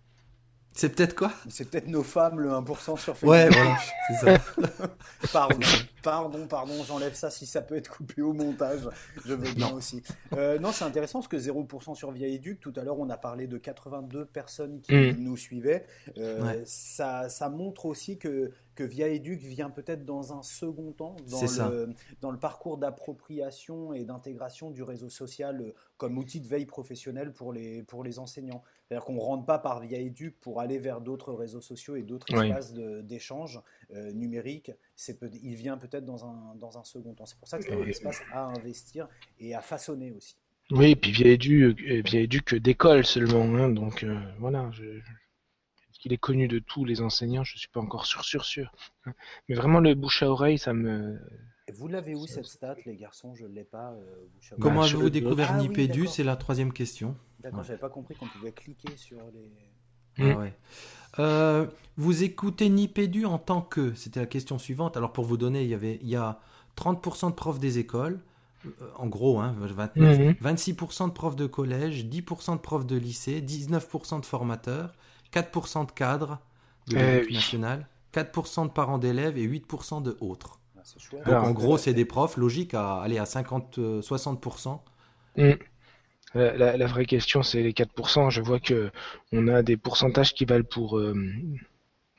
C'est peut-être quoi? C'est peut-être nos femmes le 1% sur Facebook. Ouais, voilà, c'est ça. [LAUGHS] Pardon, pardon, pardon, j'enlève ça si ça peut être coupé au montage. Je veux bien Non. aussi. Euh, non, c'est intéressant parce que 0% sur Via Educ, tout à l'heure on a parlé de 82 personnes qui Mm. nous suivaient. Euh, Ouais. ça, ça montre aussi que, que Via Educ vient peut-être dans un second temps dans, le, dans le parcours d'appropriation et d'intégration du réseau social euh, comme outil de veille professionnelle pour les, pour les enseignants. C'est-à-dire qu'on ne rentre pas par Via Educ pour aller vers d'autres réseaux sociaux et d'autres Oui. espaces d'échange euh, numérique. Il vient peut-être dans un, dans un second temps. C'est pour ça que c'est un espace à investir et à façonner aussi. Oui, et puis via édu, euh, via éduc d'école seulement, hein, donc euh, voilà. Je, je- est-ce qu'il est connu de tous les enseignants, je suis pas encore sûr, sûr, sûr. hein. Mais vraiment le bouche à oreille, ça me. Vous l'avez où cette stat, les garçons? Je ne l'ai pas. euh, Comment Bah, avez-vous découvert Ah oui, Nipédu? C'est la troisième question. D'accord, Ouais. j'avais pas compris qu'on pouvait cliquer sur les. Mm. Ah ouais. Euh, vous écoutez Nipédu en tant que C'était la question suivante. Alors pour vous donner, il y, avait, il y a 30% de profs des écoles, euh, en gros, hein, 29, Mhm. 26% de profs de collège, 10% de profs de lycée, 19% de formateurs, 4% de cadres de l'éducation oui. nationale, 4% de parents d'élèves et 8% de autres. Ah, c'est chouette. Donc Alors, en gros, c'est des profs, logique, à aller à 50, euh, 60%. La, vraie question, c'est les 4%. Je vois que on a des pourcentages qui valent pour. euh,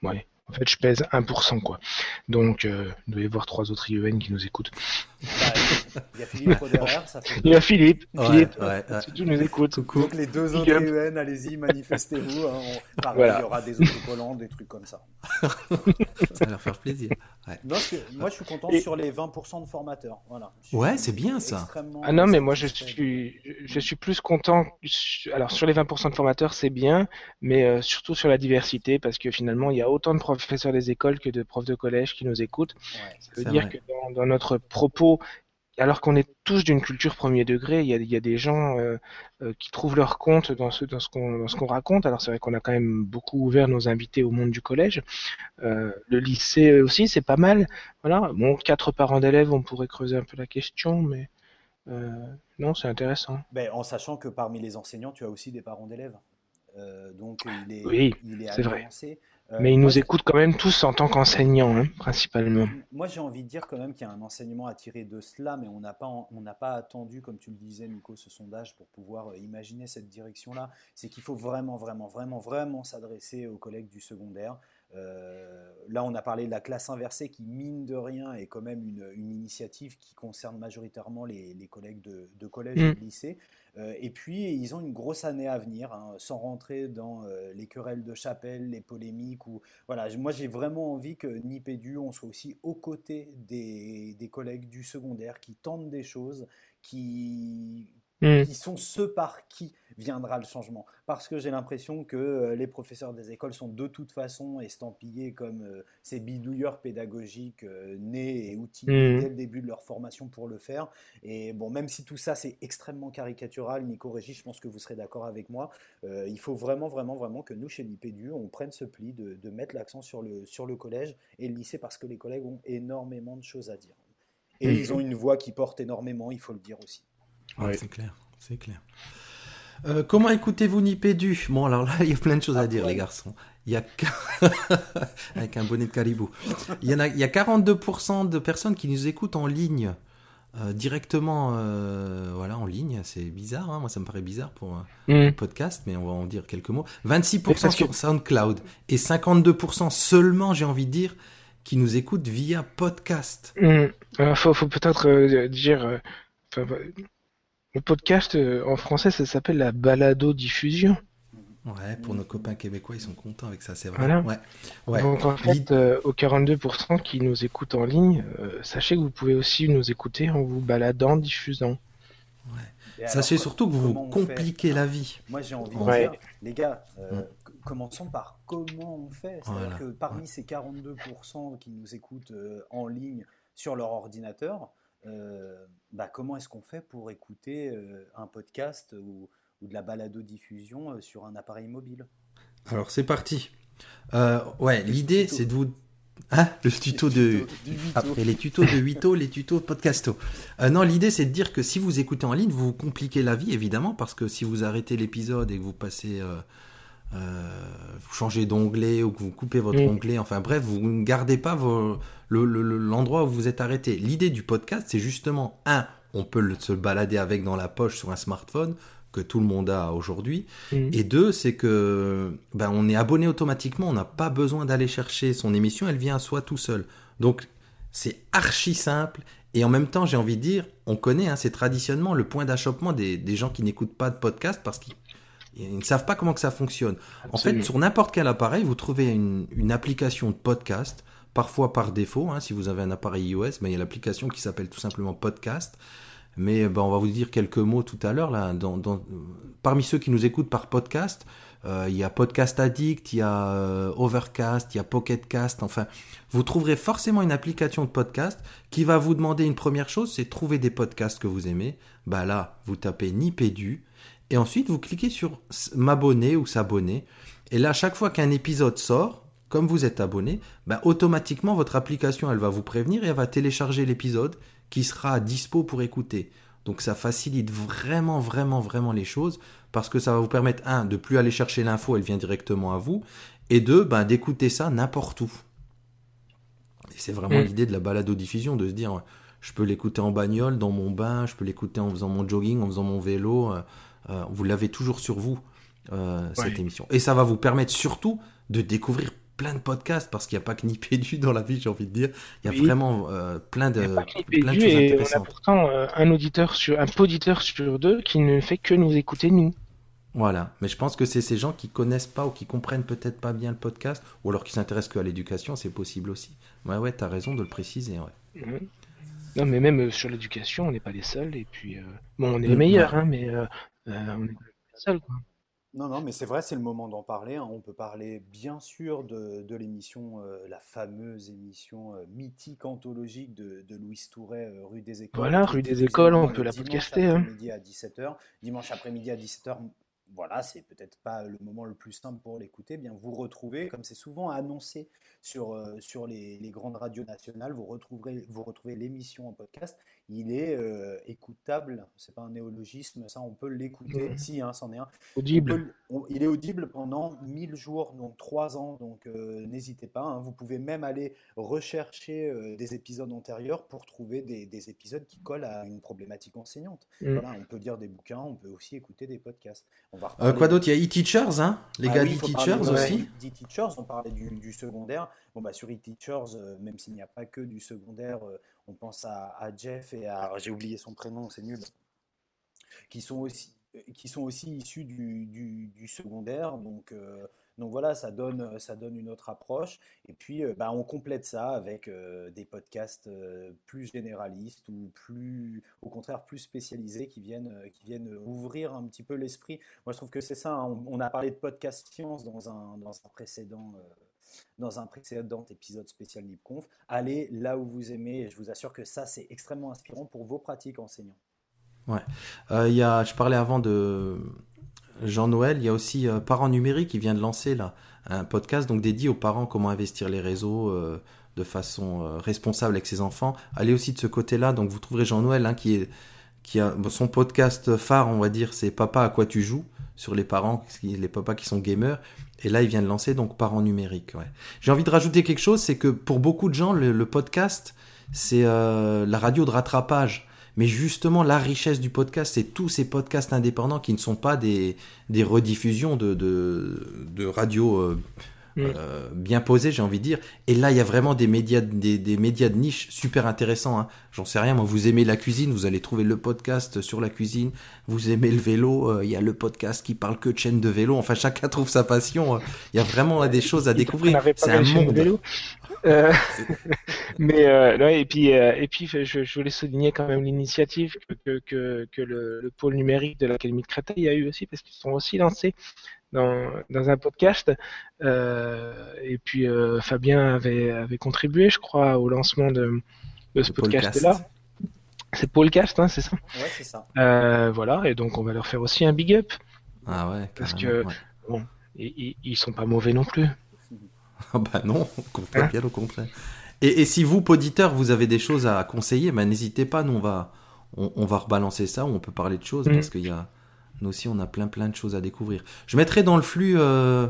Ouais. En fait, je pèse 1%, quoi. Donc, euh, il doit y avoir trois autres IEN qui nous écoutent. Bah, Il y a Philippe Roderer, ça fait. Il y a Philippe. Ouais, Philippe, ouais, ouais. si tu nous écoutes. Coucou. Donc les deux autres up. EUN, allez-y, manifestez-vous. hein. On- pareil, Voilà. Il y aura des autocollants, des trucs comme ça. Ça va leur faire plaisir. Ouais. Non, je- moi, je suis content Et- sur les 20% de formateurs. Voilà. Ouais, c'est bien, ça. extrêmement Ah non, mais moi je suis, je suis plus content. Alors sur les 20% de formateurs, c'est bien, mais euh, surtout sur la diversité, parce que finalement, il y a autant de professeurs des écoles que de profs de collège qui nous écoutent. Ouais. Ça veut dire vrai. que dans, dans notre propos, alors qu'on est tous d'une culture premier degré, il y a, il y a des gens euh, euh, qui trouvent leur compte dans ce, dans ce qu'on raconte. Alors c'est vrai qu'on a quand même beaucoup ouvert nos invités au monde du collège. Euh, le lycée aussi, c'est pas mal. Voilà. Bon, quatre parents d'élèves, on pourrait creuser un peu la question, mais non, c'est intéressant. Ben, en sachant que parmi les enseignants, tu as aussi des parents d'élèves. Donc il est, Oui, il est c'est vrai. Euh, Mais ils nous écoutent quand même tous en tant qu'enseignants, hein, principalement. Moi, j'ai envie de dire quand même qu'il y a un enseignement à tirer de cela, mais on n'a pas, on n'a pas attendu, comme tu le disais, Nico, ce sondage pour pouvoir euh, imaginer cette direction-là. C'est qu'il faut vraiment, vraiment, vraiment, vraiment s'adresser aux collègues du secondaire. Euh, là, on a parlé de la classe inversée qui, mine de rien, est quand même une, une initiative qui concerne majoritairement les, les collègues de, de collège et Mm. de lycée. Euh, et puis, ils ont une grosse année à venir, hein, sans rentrer dans euh, les querelles de chapelle, les polémiques. Ou... Voilà, moi, j'ai vraiment envie que Nipédu, on soit aussi aux côtés des, des collègues du secondaire qui tentent des choses, qui, Mm. qui sont ceux par qui viendra le changement. Parce que j'ai l'impression que euh, les professeurs des écoles sont de toute façon estampillés comme euh, ces bidouilleurs pédagogiques euh, nés et outillés Mhm. dès le début de leur formation pour le faire. Et bon, même si tout ça c'est extrêmement caricatural, Nico Régis, je pense que vous serez d'accord avec moi, euh, il faut vraiment, vraiment, vraiment que nous, chez l'IPDU, on prenne ce pli de, de mettre l'accent sur le, sur le collège et le lycée parce que les collègues ont énormément de choses à dire. Et Mhm. ils ont une voix qui porte énormément, il faut le dire aussi. C'est clair, c'est clair. Euh, comment écoutez-vous Nipédu? Bon, alors là, [LAUGHS] il y a plein de choses à Ah, dire, les garçons. Il y a [LAUGHS] avec un bonnet de caribou. Il y en a, il y a 42% de personnes qui nous écoutent en ligne, euh, directement, euh, voilà, en ligne. C'est bizarre, hein, moi ça me paraît bizarre pour un Mm. podcast, mais on va en dire quelques mots. 26% Oui, parce que- sur SoundCloud et 52% seulement, j'ai envie de dire, qui nous écoutent via podcast. Mm. Alors, faut, faut peut-être euh, dire. Le podcast euh, en français, ça s'appelle la balado-diffusion. Ouais, pour nos copains québécois, ils sont contents avec ça, c'est vrai. Voilà. Ouais, ouais. Donc, en fait, euh, aux 42% qui nous écoutent en ligne, euh, sachez que vous pouvez aussi nous écouter en vous baladant, diffusant. Alors, Sachez co- surtout que vous vous compliquez la vie. Moi, j'ai envie Ouais. de dire, les gars, euh, Mm. commençons par comment on fait. C'est-à-dire Voilà. que parmi ces 42% qui nous écoutent euh, en ligne sur leur ordinateur, euh, bah, comment est-ce qu'on fait pour écouter euh, un podcast ou, ou de la balado-diffusion euh, sur un appareil mobile? Alors c'est parti. Euh, ouais, l'idée c'est de vous. Hein? Le tuto de. Tuto. Après les tutos de Huito, les tutos podcasto. Euh, non, l'idée c'est de dire que si vous écoutez en ligne, vous vous compliquez la vie évidemment parce que si vous arrêtez l'épisode et que vous passez, euh, euh, vous changez d'onglet ou que vous coupez votre Mm. onglet, enfin bref, vous ne gardez pas vos- le- le- le- l'endroit où vous êtes arrêté. L'idée du podcast, c'est justement un, on peut le- se balader avec dans la poche sur un smartphone que tout le monde a aujourd'hui. Mm. Et deux, c'est que ben, on est abonné automatiquement, on n'a pas besoin d'aller chercher son émission, elle vient à soi tout seul. Donc c'est archi simple. Et en même temps, j'ai envie de dire, on connaît, hein, c'est traditionnellement le point d'achoppement des, des gens qui n'écoutent pas de podcast parce qu'ils ils ne savent pas comment que ça fonctionne. En fait, sur n'importe quel appareil, vous trouvez une, une application de podcast, parfois par défaut. hein, si vous avez un appareil iOS, ben, il y a l'application qui s'appelle tout simplement Podcast. Mais ben, on va vous dire quelques mots tout à l'heure. Là, dans, dans- parmi ceux qui nous écoutent par podcast, euh, il y a Podcast Addict, il y a euh, Overcast, il y a Pocketcast. Enfin, vous trouverez forcément une application de podcast qui va vous demander une première chose, c'est trouver des podcasts que vous aimez. Bah là, vous tapez Nipédu et ensuite vous cliquez sur m'abonner ou s'abonner. Et là, chaque fois qu'un épisode sort, comme vous êtes abonné, bah, automatiquement votre application elle va vous prévenir et elle va télécharger l'épisode qui sera dispo pour écouter. Donc ça facilite vraiment, vraiment, vraiment les choses parce que ça va vous permettre, un, de plus aller chercher l'info, elle vient directement à vous, et deux, ben, d'écouter ça n'importe où. Et c'est vraiment Mm. l'idée de la balado-diffusion, de se dire, je peux l'écouter en bagnole, dans mon bain, je peux l'écouter en faisant mon jogging, en faisant mon vélo. Euh, vous l'avez toujours sur vous, euh, cette émission. Et ça va vous permettre surtout de découvrir plein de podcasts parce qu'il n'y a pas que Nipédu dans la vie, j'ai envie de dire. Il y a Oui. vraiment euh, plein de, Il y a pas que plein de choses et on a intéressantes. pourtant euh, un auditeur sur un poditeur sur deux qui ne fait que nous écouter nous. Voilà, mais je pense que c'est ces gens qui connaissent pas ou qui comprennent peut-être pas bien le podcast, ou alors qui s'intéressent qu'à l'éducation, c'est possible aussi. Ouais, ouais, t'as raison de le préciser. Ouais. Mhm. Non, mais même euh, sur l'éducation, on n'est pas les seuls. Et puis, bon, on est Mm, les meilleurs, hein, mais on. Quoi. Non, non, mais c'est vrai, c'est le moment d'en parler. hein. On peut parler bien sûr de, de l'émission, euh, la fameuse émission euh, mythique anthologique de, de Louis Touret, euh, rue des Écoles. Voilà, qui rue des diffusée Écoles, on peut la dimanche podcaster, hein. après-midi à 17h. Dimanche après-midi à 17h, voilà, c'est peut-être pas le moment le plus simple pour l'écouter. Eh Bien, vous retrouvez, comme c'est souvent annoncé sur, euh, sur les, les grandes radios nationales, vous retrouverez, vous retrouvez l'émission en podcast. Il est euh, écoutable, c'est pas un néologisme, ça on peut l'écouter. Mhm. Si, hein, c'en est un. On Audible. peut le- on- il est audible pendant 1000 jours, donc 3 ans, donc euh, n'hésitez pas. hein. Vous pouvez même aller rechercher euh, des épisodes antérieurs pour trouver des, des épisodes qui collent à une problématique enseignante. Mm. Voilà, on peut lire des bouquins, on peut aussi écouter des podcasts. On va quoi d'autre? Il y a e-teachers, hein? Les Ah gars oui, de- aussi? On parlait du, du secondaire. Bon, bah, sur e-teachers, même s'il n'y a pas que du secondaire, on pense à, Jeff et à. J'ai oublié son prénom, c'est nul. Qui sont aussi, qui sont aussi issus du, du- secondaire. Donc, euh, donc voilà, ça donne, ça donne une autre approche. Et puis, euh, bah, on complète ça avec euh, des podcasts euh, plus généralistes ou plus, au contraire, plus spécialisés qui viennent, qui viennent ouvrir un petit peu l'esprit. Moi, je trouve que c'est ça. hein. On, on a parlé de podcast science dans un, dans un précédent. Euh, dans un précédent épisode spécial LibConf, allez là où vous aimez et je vous assure que ça c'est extrêmement inspirant pour vos pratiques enseignants. Euh, il y a, Je parlais avant de Jean-Noël, il y a aussi euh, Parents numériques qui vient de lancer là, un podcast donc dédié aux parents, comment investir les réseaux euh, de façon euh, responsable avec ses enfants. Allez aussi de ce côté-là, donc vous trouverez Jean-Noël hein, qui, est, qui a son podcast phare, on va dire, c'est Papa à quoi tu joues sur les parents, les papas qui sont gamers. Et là, il vient de lancer donc Parents numériques. Ouais. J'ai envie de rajouter quelque chose, c'est que pour beaucoup de gens, le, podcast, c'est euh, la radio de rattrapage. Mais justement, la richesse du podcast, c'est tous ces podcasts indépendants qui ne sont pas des, rediffusions de, de, de radio euh, Mm. euh, bien posées, j'ai envie de dire. Et là, il y a vraiment des médias, des, des médias de niche super intéressants. hein. J'en sais rien, moi, vous aimez la cuisine, vous allez trouver le podcast sur la cuisine. Vous aimez le vélo, euh, il y a le podcast qui parle que de chaînes de vélo. Enfin, chacun trouve sa passion. euh. Il y a vraiment là, des [LAUGHS] choses à découvrir. C'est un monde. vélo. [LAUGHS] Euh, mais euh, ouais, et puis euh, et puis je, je voulais souligner quand même l'initiative que, que, que le, le pôle numérique de l'Académie de Créteil a eu aussi parce qu'ils sont aussi lancés dans, dans un podcast euh, et puis euh, Fabien avait, avait contribué je crois au lancement de, de ce Le podcast. podcast là c'est Paulcast hein, c'est ça? Ouais, c'est ça. Euh, voilà et donc on va leur faire aussi un big up Ah ouais, Parce que- ouais. et- ils sont pas mauvais non plus [LAUGHS] Ah bah non, au contraire, Hein? bien au contraire. Et, et si vous, auditeurs, vous avez des choses à conseiller, bah, n'hésitez pas, nous on va, on, on va rebalancer ça, ou on peut parler de choses, Mm. parce qu'il y a, nous aussi on a plein plein de choses à découvrir. Je mettrai dans le flux, euh,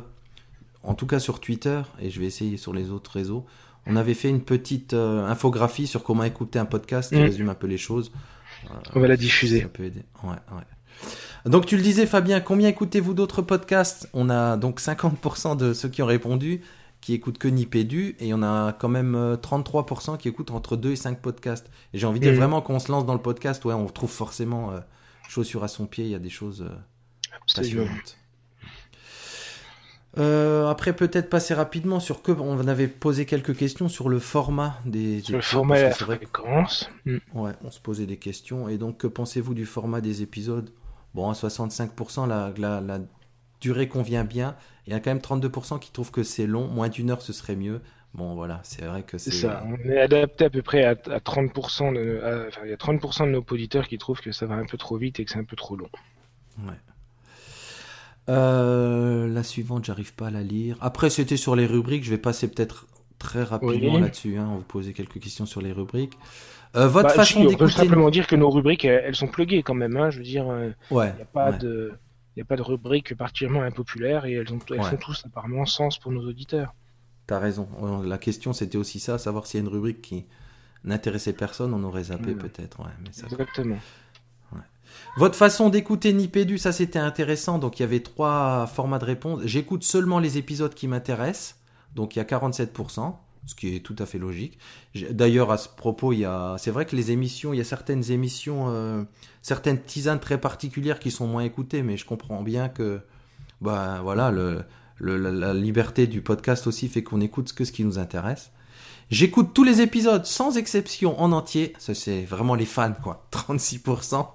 en tout cas sur Twitter, et je vais essayer sur les autres réseaux, on avait fait une petite euh, infographie sur comment écouter un podcast qui Mm. résume un peu les choses. Euh, on va la diffuser ça peut aider. Ouais, ouais. Donc tu le disais Fabien, combien écoutez-vous d'autres podcasts? On a donc 50% de ceux qui ont répondu qui écoutent que Nipédu et on a quand même euh, 33% qui écoutent entre 2 et 5 podcasts. Et j'ai envie de dire Mhm. vraiment qu'on se lance dans le podcast, ouais, on trouve forcément euh, chaussure à son pied, il y a des choses euh, passionnantes. Euh, après peut-être passer rapidement sur que on avait posé quelques questions sur le format des Sur le épisodes, format et la que- fréquence. Mm. Ouais, on se posait des questions. Et donc, que pensez-vous du format des épisodes? Bon, à 65%, la, la, la durée convient bien. Il y a quand même 32% qui trouvent que c'est long. Moins d'une heure, ce serait mieux. Bon, voilà, c'est vrai que C'est ça. On est adapté à peu près à, à 30%. De, à- enfin, il y a 30% de nos auditeurs qui trouvent que ça va un peu trop vite et que c'est un peu trop long. Ouais. Euh, la suivante, j'arrive pas à la lire. Après, c'était sur les rubriques. Je vais passer peut-être très rapidement Oui. là-dessus. Hein. On vous poser quelques questions sur les rubriques. Euh, votre Bah, façon si, on peut simplement dire que nos rubriques, elles, sont pluguées quand même. Hein. Je veux dire, euh, Ouais. il n'y a pas ouais. de. Il n'y a pas de rubrique particulièrement impopulaire et elles, ont, elles Ouais. font tous apparemment sens pour nos auditeurs. T'as raison. Euh, La question, c'était aussi ça, savoir s'il y a une rubrique qui n'intéressait personne, on aurait zappé Mm. peut-être. Ouais, mais ça... Exactement. Votre façon d'écouter Nipédu, ça c'était intéressant. Donc il y avait trois formats de réponse. J'écoute seulement les épisodes qui m'intéressent. Donc il y a 47%, ce qui est tout à fait logique. D'ailleurs, à ce propos, il y a, c'est vrai que les émissions, il y a certaines émissions, euh, certaines tisanes très particulières qui sont moins écoutées, mais je comprends bien que, bah voilà, le, la, liberté du podcast aussi fait qu'on écoute que ce qui nous intéresse. J'écoute tous les épisodes sans exception en entier. Ça, c'est vraiment les fans, quoi. [LAUGHS] 36%.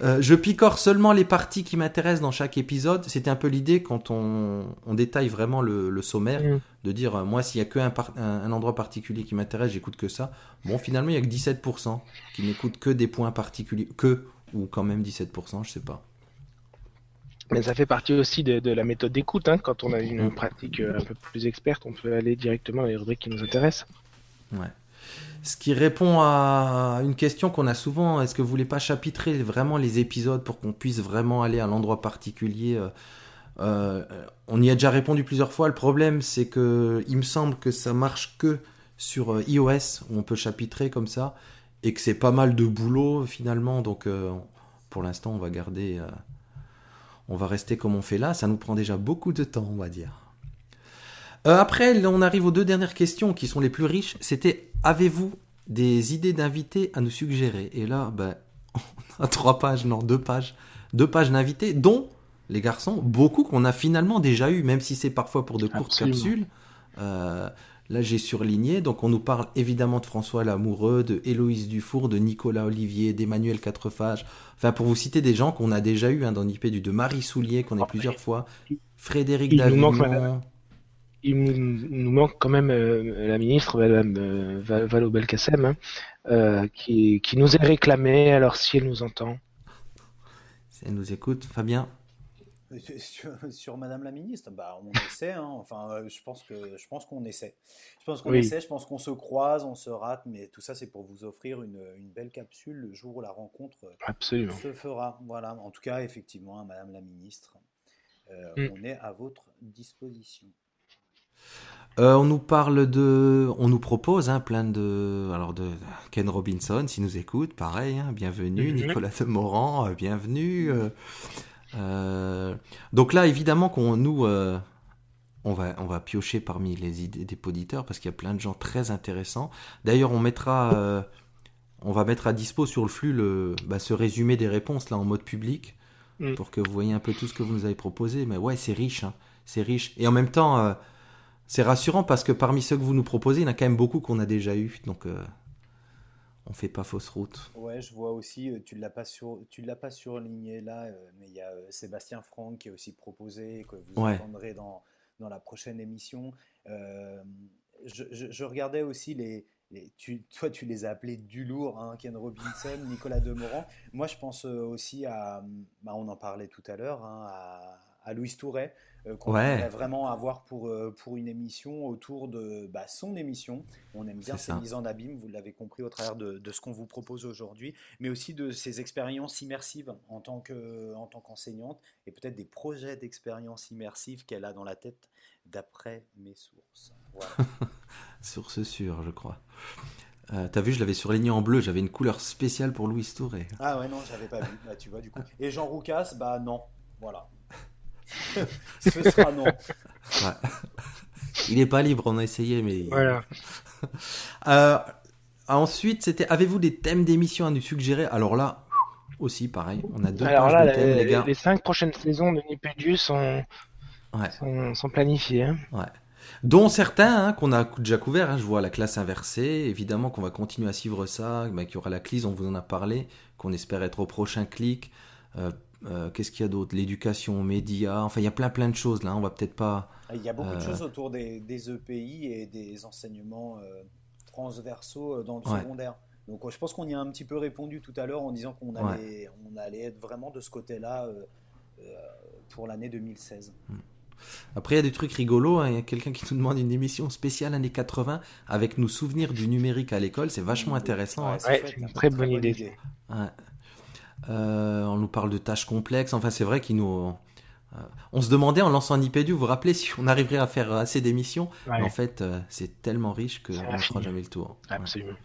Euh, je picore seulement les parties qui m'intéressent dans chaque épisode. C'était un peu l'idée quand on, détaille vraiment le, sommaire, mm. de dire euh, moi s'il y a que un, endroit particulier qui m'intéresse, j'écoute que ça. Bon, finalement, il y a que 17% qui n'écoutent que des points particuliers, que ou quand même 17%, je sais pas. Mais ça fait partie aussi de, la méthode d'écoute. Hein. Quand on a une mm. pratique euh, un peu plus experte, on peut aller directement à les rubriques qui nous intéressent. Ouais. Ce qui répond à une question qu'on a souvent, est-ce que vous voulez pas chapitrer vraiment les épisodes pour qu'on puisse vraiment aller à l'endroit particulier euh, euh, On y a déjà répondu plusieurs fois. Le problème, c'est que il me semble que ça marche que sur iOS où on peut chapitrer comme ça et que c'est pas mal de boulot finalement. Donc pour l'instant, on va garder on va rester comme on fait là, ça nous prend déjà beaucoup de temps, on va dire. Euh, après, on arrive aux deux dernières questions qui sont les plus riches. C'était avez-vous des idées d'invités à nous suggérer? Et là, ben, [LAUGHS] on a trois pages, non, deux pages, deux pages d'invités, dont les garçons, beaucoup qu'on a finalement déjà eu, même si c'est parfois pour de courtes capsules. Euh, Là, j'ai surligné. Donc, on nous parle évidemment de François Lamoureux, de Héloïse Dufour, de Nicolas Olivier, d'Emmanuel Quatrefages. Enfin, pour vous citer des gens qu'on a déjà eu hein, dans l'IPDU, de Marie Soulier, qu'on a plusieurs fois, Frédéric Davignon. Il nous manque quand même euh, la ministre, Madame euh, Valo Belkacem, hein, euh, qui, qui nous est réclamée. Alors, si elle nous entend. Si elle nous écoute, Fabien [LAUGHS] Sur, Madame la ministre, bah, on [LAUGHS] essaie. Hein. Enfin, euh, je pense que je pense qu'on essaie. Je pense qu'on essaie. Je pense qu'on se croise, on se rate, mais tout ça, c'est pour vous offrir une, belle capsule le jour où la rencontre se fera. Voilà. En tout cas, effectivement, hein, Madame la ministre, euh, mm. on est à votre disposition. Euh, on nous parle de, on nous propose hein, plein de, alors de Ken Robinson, s'il nous écoute, pareil, bienvenue, mm-hmm. Nicolas de Morand, bienvenue. Euh, donc là, évidemment, qu'on nous, euh, on va, on va piocher parmi les idées des auditeurs parce qu'il y a plein de gens très intéressants. D'ailleurs, on mettra, euh, on va mettre à dispo sur le flux le, bah, ce résumé des réponses là en mode public mm. pour que vous voyez un peu tout ce que vous nous avez proposé. Mais ouais, c'est riche, hein. c'est riche. Et en même temps, c'est rassurant parce que parmi ceux que vous nous proposez, il y en a quand même beaucoup qu'on a déjà eu. Donc on fait pas fausse route. Ouais, je vois aussi, euh, tu l'as pas sur, tu l'as pas surligné là, euh, mais il y a euh, Sébastien Franck qui est aussi proposé, que vous entendrez dans, dans la prochaine émission. je, regardais aussi les, tu, toi, tu les as appelés du lourd, hein, Ken Robinson, [LAUGHS] Nicolas Demorand. Moi, je pense aussi à, bah, on en parlait tout à l'heure, hein, à, à Louis Touret, qu'on ouais. vraiment avoir pour, euh, pour une émission autour de bah, son émission. On aime bien ces mises en abîme, vous l'avez compris au travers de, de ce qu'on vous propose aujourd'hui, mais aussi de ses expériences immersives en tant qu'enseignante et peut-être des projets d'expérience immersive qu'elle a dans la tête d'après mes sources. Voilà. [LAUGHS] Source sûre, je crois. Euh, T'as vu, je l'avais surligné en bleu, j'avais une couleur spéciale pour Louis Touré. Ah ouais, non, j'avais pas vu. Bah, tu vois, du coup. Et Jean Roucas, bah non. Voilà. Ce sera non. Il n'est pas libre, on a essayé, mais. Voilà. [LAUGHS] Euh, ensuite, c'était avez-vous des thèmes d'émission à nous suggérer? Alors là, aussi pareil, on a deux pages de thèmes, les, gars. Les cinq prochaines saisons de Nipédu sont, sont, planifiées. Hein. Ouais. Dont certains hein, qu'on a déjà couverts. Hein. je vois la classe inversée, évidemment qu'on va continuer à suivre ça, bah, qu'il y aura la clise, on vous en a parlé, qu'on espère être au prochain clic. Euh, euh, qu'est-ce qu'il y a d'autre? L'éducation aux médias. Enfin, il y a plein plein de choses là. On va peut-être pas. Il y a beaucoup de euh, choses autour des, des, EPI et des enseignements euh, transversaux dans le secondaire. Donc, je pense qu'on y a un petit peu répondu tout à l'heure en disant qu'on allait, on allait être vraiment de ce côté-là pour l'année 2016. Hmm. Après, il y a des trucs rigolos. Hein. Il y a quelqu'un qui nous demande une émission spéciale années 80 avec nos souvenirs du numérique à l'école. C'est vachement intéressant. Hein. c'est une très, bonne, idée. Euh, on nous parle de tâches complexes. Enfin, c'est vrai qu'il nous. Euh, on se demandait en lançant un IPDU, vous vous rappelez, si on arriverait à faire assez d'émissions. Mais en fait, euh, c'est tellement riche qu'on ne fera jamais le tour. Absolument.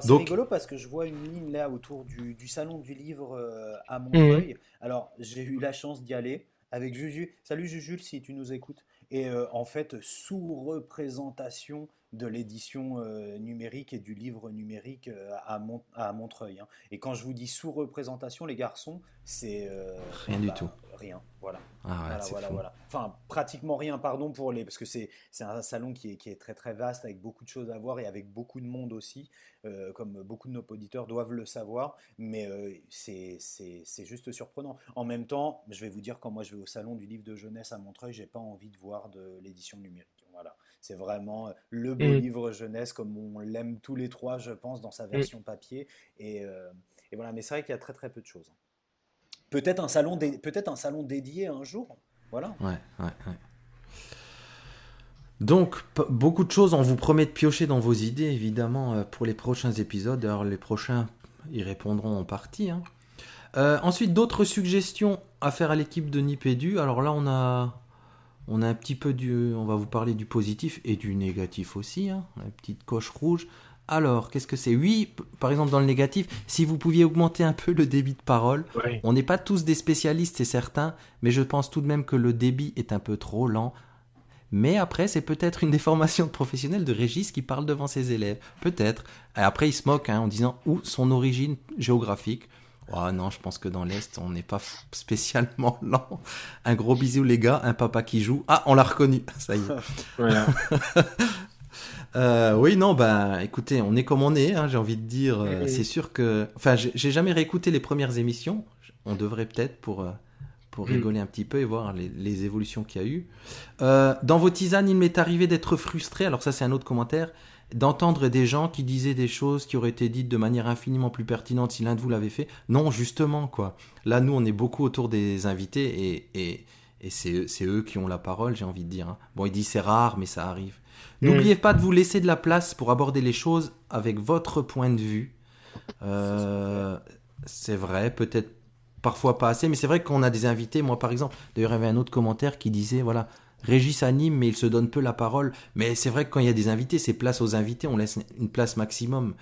C'est rigolo parce que je vois une ligne là autour du, salon du livre à Montreuil. Mhm. Alors, j'ai eu la chance d'y aller avec Juju. Salut Juju, si tu nous écoutes. et en fait sous-représentation de l'édition euh, numérique et du livre numérique euh, à, à, Montreuil. Hein. Et quand je vous dis sous-représentation, les garçons, c'est... Euh, rien du bah, tout. Rien, voilà. Ah voilà, voilà, Enfin, pratiquement rien, pardon, pour les... Parce que c'est un salon qui est, qui est très très vaste, avec beaucoup de choses à voir et avec beaucoup de monde aussi, comme beaucoup de nos auditeurs doivent le savoir, mais c'est juste surprenant. En même temps, je vais vous dire, quand moi je vais au salon du livre de jeunesse à Montreuil, j'ai pas envie de voir de l'édition numérique. C'est vraiment euh, le beau mm. livre jeunesse comme on l'aime tous les trois, je pense, dans sa mm. version papier. Euh, et, voilà, mais c'est vrai qu'il y a très très peu de choses. Peut-être un salon, peut-être un salon dédié un jour. Voilà. Ouais, ouais, ouais. Donc, beaucoup de choses, on vous promet de piocher dans vos idées, évidemment, euh, pour les prochains épisodes. D'ailleurs, les prochains, ils répondront en partie. Hein. ensuite, d'autres suggestions à faire à l'équipe de Nipédu. Alors là, on a on a un petit peu du. On va vous parler du positif et du négatif aussi. Hein, la petite coche rouge. Alors, qu'est-ce que c'est? Oui, par exemple, dans le négatif, si vous pouviez augmenter un peu le débit de parole, on n'est pas tous des spécialistes, c'est certain, mais je pense tout de même que le débit est un peu trop lent. Mais après, c'est peut-être une déformation professionnelle de Régis qui parle devant ses élèves. Peut-être. Après, il se moque hein, en disant où son origine géographique. Oh non, je pense que dans l'Est, on n'est pas spécialement [LAUGHS] lent. Un gros bisou, les gars. Un papa qui joue. Ah, on l'a reconnu. [LAUGHS] Ça y est. [LAUGHS] Euh, oui, non, ben, écoutez, on est comme on est, hein, j'ai envie de dire. Euh, c'est sûr que. Enfin, j'ai jamais réécouté les premières émissions. On devrait peut-être pour, euh, pour mm. rigoler un petit peu et voir les, les évolutions qu'il y a eu. dans vos tisanes, il m'est arrivé d'être frustré. Alors, ça, c'est un autre commentaire d'entendre des gens qui disaient des choses qui auraient été dites de manière infiniment plus pertinente si l'un de vous l'avait fait. Non, justement, quoi. Là, nous, on est beaucoup autour des invités et, et, c'est eux qui ont la parole, j'ai envie de dire. Hein. Bon, il dit c'est rare, mais ça arrive. Mm. N'oubliez pas de vous laisser de la place pour aborder les choses avec votre point de vue. Euh, c'est vrai, peut-être parfois pas assez, mais c'est vrai qu'on a des invités. Moi, par exemple, d'ailleurs, il y avait un autre commentaire qui disait voilà, Régis anime, mais il se donne peu la parole. Mais c'est vrai que quand il y a des invités, c'est place aux invités, on laisse une place maximum.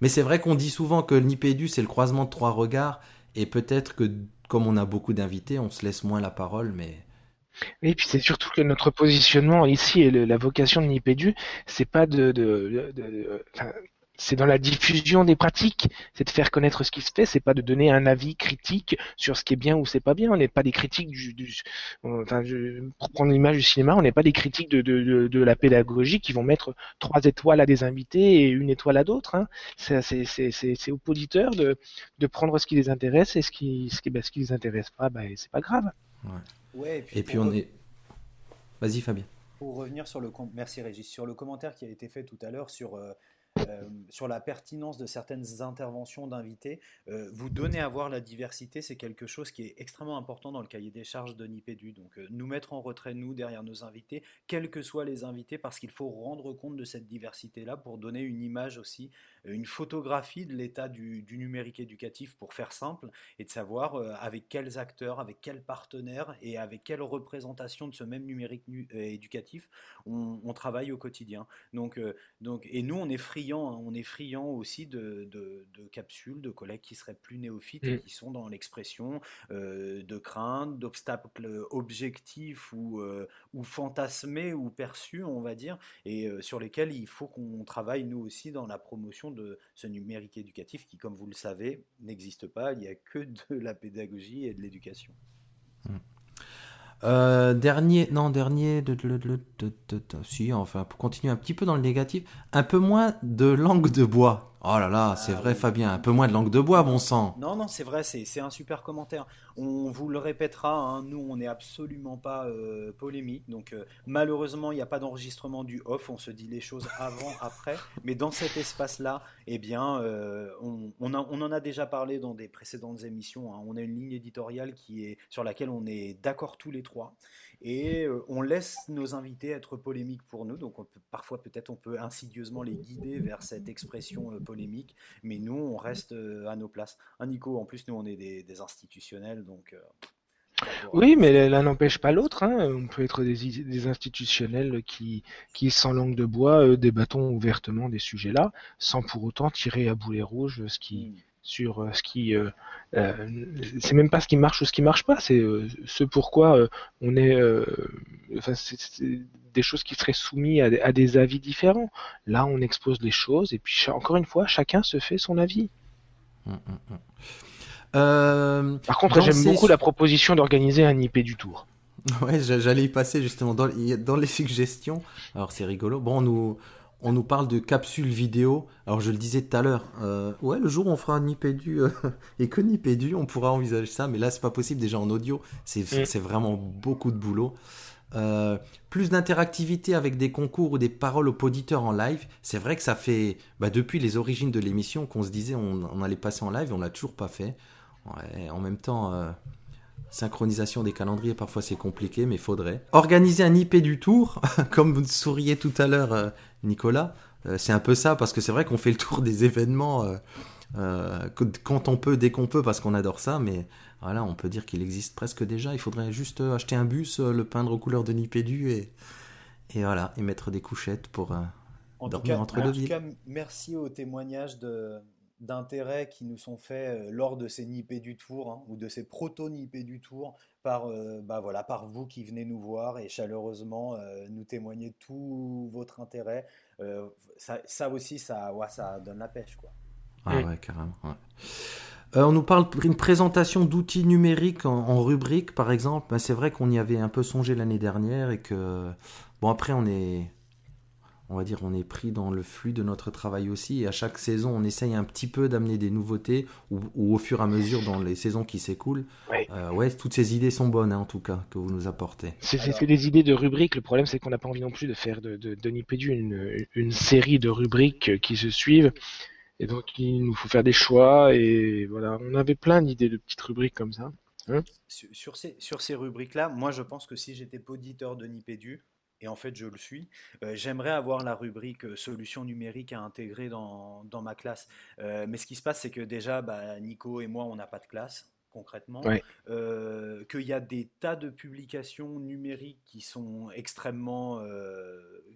Mais c'est vrai qu'on dit souvent que le Nipédu, c'est le croisement de trois regards, et peut-être que comme on a beaucoup d'invités, on se laisse moins la parole, mais... Oui, et puis c'est surtout que notre positionnement ici et la vocation de Nipédu, c'est pas de, c'est dans la diffusion des pratiques, c'est de faire connaître ce qui se fait, c'est pas de donner un avis critique sur ce qui est bien ou c'est pas bien. On n'est pas des critiques du, enfin, pour prendre l'image du cinéma, on n'est pas des critiques de, de, de, la pédagogie qui vont mettre trois étoiles à des invités et une étoile à d'autres. Hein. C'est aux auditeurs de, de prendre ce qui les intéresse et ce qui, ce qui, ben, ce qui les intéresse pas, ben, c'est pas grave. Ouais. et puis, on est. Vas-y Fabien. Pour revenir sur le merci Régis sur le commentaire qui a été fait tout à l'heure sur euh, euh, sur la pertinence de certaines interventions d'invités. Euh, vous donner à voir la diversité, c'est quelque chose qui est extrêmement important dans le cahier des charges de Nipédu. Donc euh, nous mettre en retrait, nous, derrière nos invités, quels que soient les invités, parce qu'il faut rendre compte de cette diversité-là pour donner une image aussi, une photographie de l'état du, numérique éducatif, pour faire simple, et de savoir avec quels acteurs, avec quels partenaires et avec quelle représentation de ce même numérique éducatif on, travaille au quotidien. Donc, donc, et nous, on est friands Hein. on est friand aussi de, capsules, de collègues qui seraient plus néophytes et mm. qui sont dans l'expression euh, de craintes, d'obstacles objectifs ou, euh, ou fantasmés ou perçus, on va dire, et euh, sur lesquels il faut qu'on travaille nous aussi dans la promotion de ce numérique éducatif qui, comme vous le savez, n'existe pas. Il n'y a que de [LAUGHS] la pédagogie et de l'éducation. Mm. Euh, dernier, non, dernier, de, de, de, si, enfin, pour continuer un petit peu dans le négatif, un peu moins de langue de bois. Oh là là, c'est vrai, Fabien, un peu moins de langue de bois, bon sang. Non, non, c'est vrai, c'est un super commentaire. On vous le répétera, hein, nous, on n'est absolument pas euh, polémique. Donc, euh, malheureusement, il n'y a pas d'enregistrement du off. On se dit les choses avant, [LAUGHS] après. Mais dans cet espace-là, eh bien, euh, on, en a déjà parlé dans des précédentes émissions. Hein. On a une ligne éditoriale qui est, sur laquelle on est d'accord tous les trois et euh, on laisse nos invités être polémiques pour nous. Donc parfois peut-être on peut insidieusement les guider vers cette expression euh, polémique, mais nous on reste euh, à nos places. Un Nico, en plus nous on est des, institutionnels, donc. oui, mais l'un n'empêche pas l'autre. Hein. On peut être des, institutionnels qui, qui, sans langue de bois, débattons ouvertement des sujets-là, sans pour autant tirer à boulet rouge ce qui, hmm sur ce qui c'est même pas ce qui marche ou ce qui marche pas, c'est ce pourquoi on est, enfin, c'est des choses qui seraient soumises à, des avis différents. Là, on expose les choses et puis encore une fois, chacun se fait son avis. Hum, hum, hum. Euh, Par contre, j'aime beaucoup la proposition d'organiser un IP du tour. Ouais, j'allais y passer justement dans, dans les suggestions. Alors c'est rigolo. Bon, on nous, on nous parle de capsules vidéo. Alors je le disais tout à l'heure. Euh, ouais, le jour où on fera un Nipédu euh, [LAUGHS] et que Nipédu, on pourra envisager ça. Mais là, c'est pas possible déjà en audio. C'est mm. vraiment beaucoup de boulot. plus d'interactivité avec des concours ou des paroles aux auditeurs en live. C'est vrai que ça fait bah, depuis les origines de l'émission qu'on se disait on, on, allait passer en live et on l'a toujours pas fait. Ouais, en même temps, euh, synchronisation des calendriers, parfois c'est compliqué, mais faudrait. Organiser un IP du tour, [LAUGHS] comme vous souriez tout à l'heure, euh, Nicolas, euh, c'est un peu ça, parce que c'est vrai qu'on fait le tour des événements quand on peut, dès qu'on peut, parce qu'on adore ça, mais voilà, on peut dire qu'il existe presque déjà. Il faudrait juste acheter un bus, le peindre aux couleurs de Nipédu et, et voilà, et mettre des couchettes pour dormir entre deux villes. En tout cas, merci au témoignage de d'intérêt qui nous sont faits euh, lors de ces nippés du tour hein, ou de ces proto-nippés du tour par, euh, bah voilà, par vous qui venez nous voir et chaleureusement euh, nous témoigner tout votre intérêt. ça, aussi, ça, ouais, ça donne la pêche. Quoi. Ah ouais, carrément. on nous parle d'une présentation d'outils numériques en, rubrique, par exemple. Ben, c'est vrai qu'on y avait un peu songé l'année dernière et que, bon, après, on est on va dire, on est pris dans le flux de notre travail aussi. Et à chaque saison, on essaye un petit peu d'amener des nouveautés, ou, au fur et à mesure dans les saisons qui s'écoulent. Euh, ouais, toutes ces idées sont bonnes, hein, en tout cas, que vous nous apportez. C'est des idées de rubriques. Le problème, c'est qu'on n'a pas envie non plus de faire de, de, une, une, série de rubriques qui se suivent. Et donc, il nous faut faire des choix. Et voilà, on avait plein d'idées de petites rubriques comme ça. Hein sur, ces, sur ces rubriques-là, moi, je pense que si j'étais poditeur de Nipédu, et en fait je le suis. Euh, j'aimerais avoir la rubrique euh, solutions numériques à intégrer dans, dans ma classe. Euh, mais ce qui se passe, c'est que déjà, bah, Nico et moi, on n'a pas de classe concrètement, qu'il y a des tas de publications numériques qui sont extrêmement,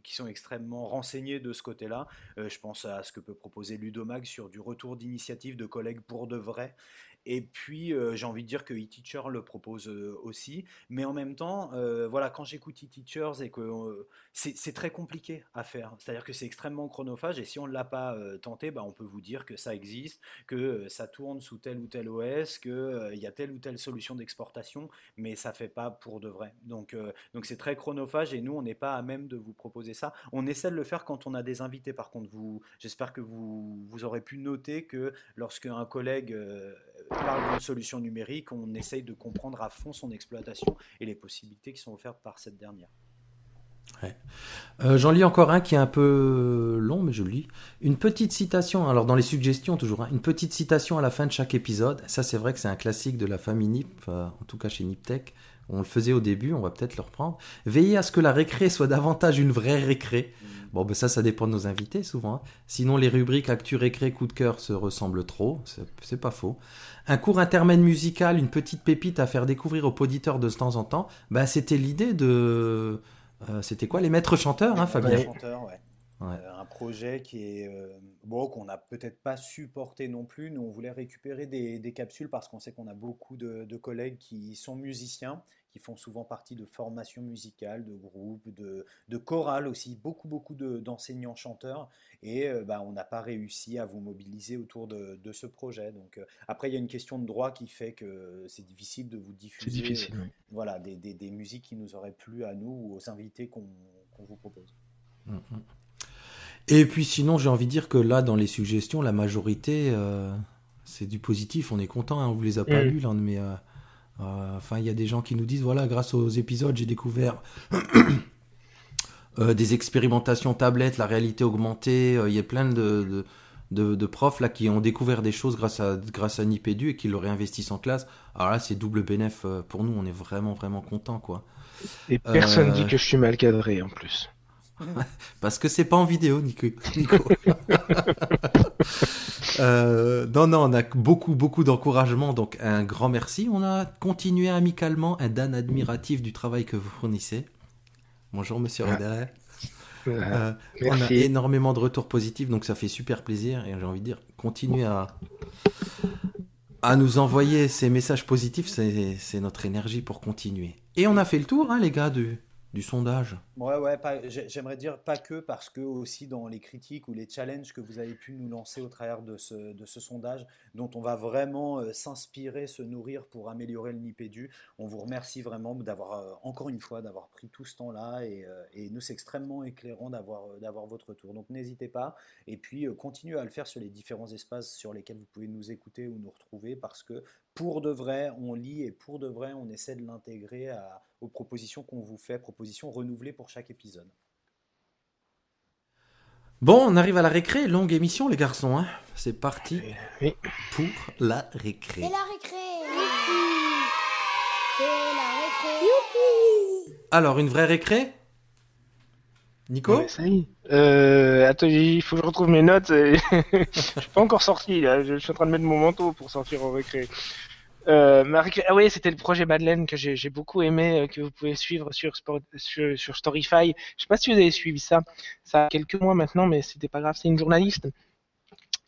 qui sont extrêmement renseignées de ce côté-là. je pense à ce que peut proposer Ludomag sur du retour d'initiative de collègues pour de vrai. Et puis, euh, j'ai envie de dire que e-teacher le propose euh, aussi. Mais en même temps, euh, voilà, quand j'écoute e-teachers et que c'est très compliqué à faire. C'est-à-dire que c'est extrêmement chronophage. Et si on ne l'a pas tenté, bah, on peut vous dire que ça existe, que ça tourne sous tel ou tel OS, qu'il y a telle ou telle solution d'exportation, mais ça ne fait pas pour de vrai. Donc, donc c'est très chronophage et nous, on n'est pas à même de vous proposer ça. On essaie de le faire quand on a des invités. Par contre, j'espère que vous, vous aurez pu noter que lorsque un collègue parle d'une solution numérique, on essaye de comprendre à fond son exploitation et les possibilités qui sont offertes par cette dernière. Euh, j'en lis encore un qui est un peu long, mais je le lis. Une petite citation, alors dans les suggestions toujours, hein, une petite citation à la fin de chaque épisode. Ça, c'est vrai que c'est un classique de la famille NIP, euh, en tout cas chez NipTech. On le faisait au début, on va peut-être le reprendre. Veillez à ce que la récré soit davantage une vraie récré. Bon, ben ça, ça dépend de nos invités souvent. Hein. Sinon, les rubriques Actu Récré, Coup de cœur se ressemblent trop. C'est pas faux. Un court intermède musical, une petite pépite à faire découvrir aux auditeurs de temps en temps. Ben, c'était l'idée de. Euh, c'était quoi? Les maîtres chanteurs, hein, Fabien? chanteurs, ouais. Euh, un projet qui est euh, bon qu'on n'a peut-être pas supporté non plus. Nous, on voulait récupérer des, capsules parce qu'on sait qu'on a beaucoup de, de, collègues qui sont musiciens qui font souvent partie de formations musicales, de groupes, de, de chorales aussi, beaucoup, beaucoup d'enseignants chanteurs. Et euh, bah, on n'a pas réussi à vous mobiliser autour de, de ce projet. Donc, euh, après, il y a une question de droit qui fait que c'est difficile de vous diffuser euh, voilà, des, des, des, musiques qui nous auraient plu à nous ou aux invités qu'on vous propose. Mm, mm. Et puis sinon, j'ai envie de dire que là, dans les suggestions, la majorité, c'est du positif. On est content. Hein, on vous les a pas mm. lus, là, mais euh, enfin, il y a des gens qui nous disent voilà, grâce aux épisodes, j'ai découvert euh, des expérimentations tablettes, la réalité augmentée. Euh, il y a plein de, de, profs là qui ont découvert des choses grâce à grâce à Nipédu et qui le réinvestissent en classe. Alors là, c'est double bénéf pour nous. On est vraiment vraiment content quoi. Et personne dit que je suis mal cadré en plus. [LAUGHS] Parce que c'est pas en vidéo, Nico. [LAUGHS] [LAUGHS] [LAUGHS] Euh, non, non, on a beaucoup, beaucoup d'encouragement, donc un grand merci. On a continué amicalement un Dan admiratif du travail que vous fournissez. Bonjour, monsieur ah. Euh, on a énormément de retours positifs, donc ça fait super plaisir. Et j'ai envie de dire, continuez à, à nous envoyer ces messages positifs, c'est c'est notre énergie pour continuer. Et on a fait le tour, hein, les gars, du, du sondage. Ouais, ouais, j'aimerais dire pas que, parce que aussi dans les critiques ou les challenges que vous avez pu nous lancer au travers de ce, sondage, dont on va vraiment euh, s'inspirer, se nourrir pour améliorer le Nipédu. On vous remercie vraiment d'avoir, euh, encore une fois, d'avoir pris tout ce temps-là et, euh, et nous, c'est extrêmement éclairant d'avoir votre retour. Donc n'hésitez pas et puis continuez à le faire sur les différents espaces sur lesquels vous pouvez nous écouter ou nous retrouver parce que pour de vrai, on lit et pour de vrai, on essaie de l'intégrer aux propositions qu'on vous fait, propositions renouvelées pour chaque épisode. Bon, on arrive à la récré, longue émission, les garçons. Hein. C'est parti Oui. pour la récré. C'est la récré. C'est la récré. Alors, une vraie récré? Nico. Euh, attends, il faut que je retrouve mes notes. [LAUGHS] je suis pas encore sorti là. Je suis en train de mettre mon manteau pour sortir au récré. Euh, ma récré- Ah oui, c'était le projet Madeleine que j'ai beaucoup aimé, euh, que vous pouvez suivre sur Storyfy. Je sais pas si vous avez suivi ça. Ça a quelques mois maintenant, mais c'était pas grave. C'est une journaliste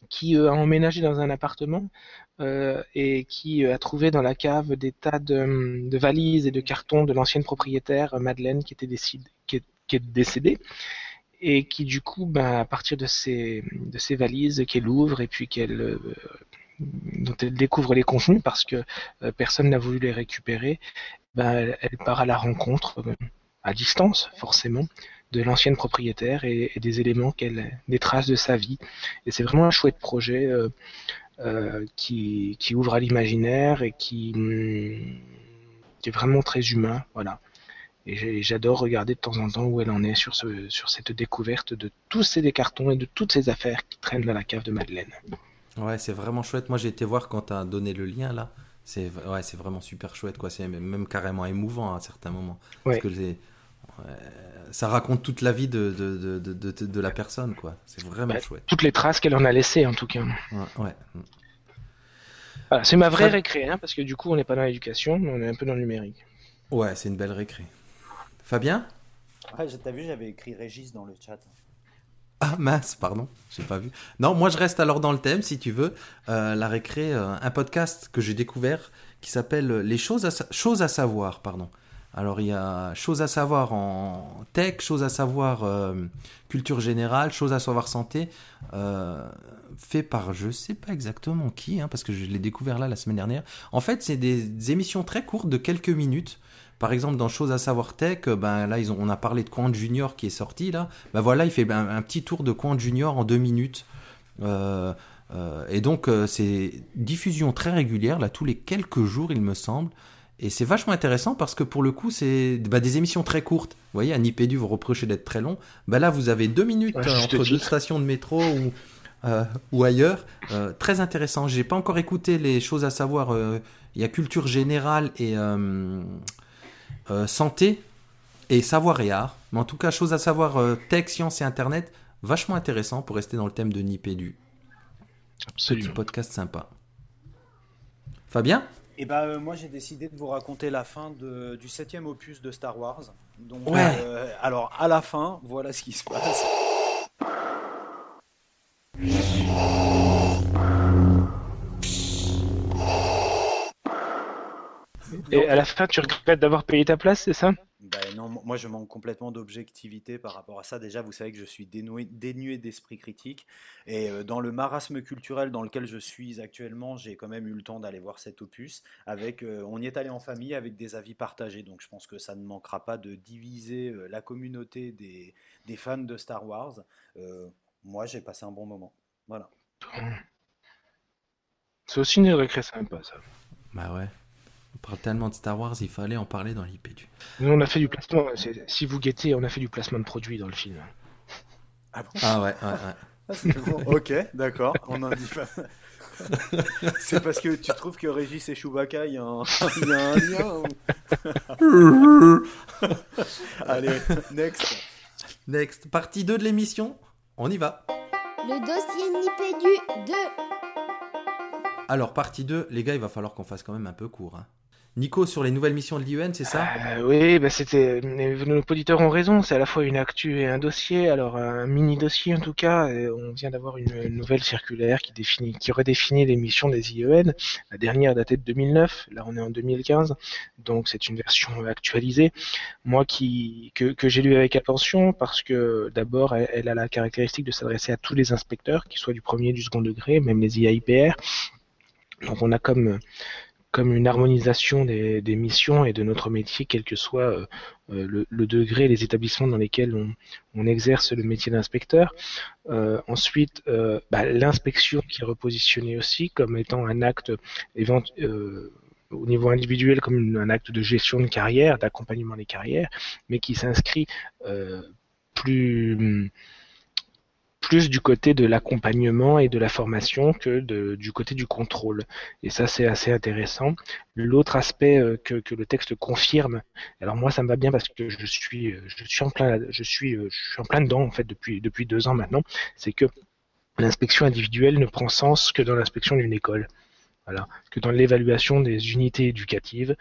qui euh, a emménagé dans un appartement euh, et qui euh, a trouvé dans la cave des tas de, de valises et de cartons de l'ancienne propriétaire Madeleine qui était est, décédée et qui du coup, ben, à partir de ces, valises, qu'elle ouvre et puis qu'elle dont elle découvre les contenus parce que personne n'a voulu les récupérer, ben, elle, part à la rencontre à distance forcément de l'ancienne propriétaire et, et des éléments qu'elle, des traces de sa vie. Et c'est vraiment un chouette projet euh, euh, qui, qui ouvre à l'imaginaire et qui, hum, qui est vraiment très humain, voilà. Et j'adore regarder de temps en temps où elle en est sur, ce, sur cette découverte de tous ces cartons et de toutes ces affaires qui traînent dans la cave de Madeleine. Ouais, c'est vraiment chouette. Moi, j'ai été voir quand t'as donné le lien là. C'est ouais, c'est vraiment super chouette quoi. C'est même- carrément émouvant à certains moments. Ouais. Parce que ça raconte toute la vie de, de, de, de, de- de la personne quoi. C'est vraiment chouette. Toutes les traces qu'elle en a laissées en tout cas. Ouais, ouais. Voilà, c'est ma vraie récré, hein, parce que du coup on n'est pas dans l'éducation, mais on est un peu dans le numérique. Ouais, c'est une belle récré. Fabien? Ouais, t'as vu, j'avais écrit Régis dans le chat. Ah mince, pardon, j'ai pas vu. Non, moi je reste alors dans le thème, si tu veux. Euh, la récré, euh, un podcast que j'ai découvert qui s'appelle Les choses à, sa- choses à savoir, pardon. Alors il y a choses à savoir en tech, choses à savoir euh, culture générale, choses à savoir santé, euh, fait par je sais pas exactement qui, hein, parce que je l'ai découvert là la semaine dernière. En fait, c'est des, émissions très courtes de quelques minutes. Par exemple, dans Choses à savoir tech, euh, ben là, ils ont, on a parlé de Quant Junior qui est sorti là. Ben voilà, il fait un, petit tour de Quant Junior en deux minutes. Et donc, euh, c'est diffusion très régulière, là, tous les quelques jours, il me semble. Et c'est vachement intéressant parce que pour le coup, c'est bah, des émissions très courtes. Vous voyez, à Nipédu, vous reprochez d'être très long. Bah là, vous avez deux minutes Ouais, euh, entre deux stations de métro ou, euh, ou ailleurs. Euh, très intéressant. J'ai pas encore écouté les choses à savoir. Il y a culture générale et santé et savoir et art. Mais en tout cas, choses à savoir tech, science et internet. Vachement intéressant pour rester dans le thème de Nipédu. Petit Absolument. podcast sympa. Fabien? Et bah euh, moi j'ai décidé de vous raconter la fin de- du septième opus de Star Wars. Donc, Ouais. euh, alors à la fin, voilà ce qui se passe. Et à la fin, tu regrettes d'avoir payé ta place, c'est ça? Ben non, moi je manque complètement d'objectivité par rapport à ça. Déjà, vous savez que je suis dénué, dénué d'esprit critique. Et euh, dans le marasme culturel dans lequel je suis actuellement, j'ai quand même eu le temps d'aller voir cet opus. Avec, euh, on y est allé en famille avec des avis partagés. Donc je pense que ça ne manquera pas de diviser euh, la communauté des, des fans de Star Wars. Euh, moi, j'ai passé un bon moment. Voilà. C'est aussi une récré sympa, ça. Bah ouais. On parle tellement de Star Wars, il fallait en parler dans l'IPDU. Nous, on a fait du placement. Si vous guettez, on a fait du placement de produits dans le film. Ah bon? Ah ouais, ouais, ouais. Ah, bon. Ok, d'accord. On en dit pas. [LAUGHS] C'est parce que tu trouves que Régis et Chewbacca, il y a un, il y a un lien ou- [LAUGHS] Allez, next. Next, partie 2 de l'émission. On y va. Le dossier Nipédu 2. Alors, partie 2, les gars, il va falloir qu'on fasse quand même un peu court. hein. Nico, sur les nouvelles missions de l'IUN, c'est ça? Euh, Oui, bah c'était. Nos auditeurs ont raison, c'est à la fois une actu et un dossier. Alors un mini dossier en tout cas. on vient d'avoir une, nouvelle circulaire qui définit, qui redéfinit les missions des IEN. La dernière datait de 2009. Là, on est en 2015, donc c'est une version actualisée. Moi, qui que, j'ai lu avec attention parce que d'abord, elle, elle, a la caractéristique de s'adresser à tous les inspecteurs, qu'ils soient du premier, du second degré, même les IAIPR. Donc on a comme comme une harmonisation des, missions et de notre métier, quel que soit euh, euh, le, degré et les établissements dans lesquels on, exerce le métier d'inspecteur. Euh, ensuite, bah, l'inspection qui est repositionnée aussi comme étant un acte au niveau individuel comme un acte de gestion de carrière, d'accompagnement des carrières, mais qui s'inscrit plus plus du côté de l'accompagnement et de la formation que du côté du contrôle. Et ça, c'est assez intéressant. L'autre aspect euh, que, le texte confirme, alors moi, ça me va bien parce que je suis, euh, en plein, je euh, je suis en plein dedans en fait depuis depuis deux ans maintenant. C'est que l'inspection individuelle ne prend sens que dans l'inspection d'une école. Que dans l'évaluation des unités éducatives,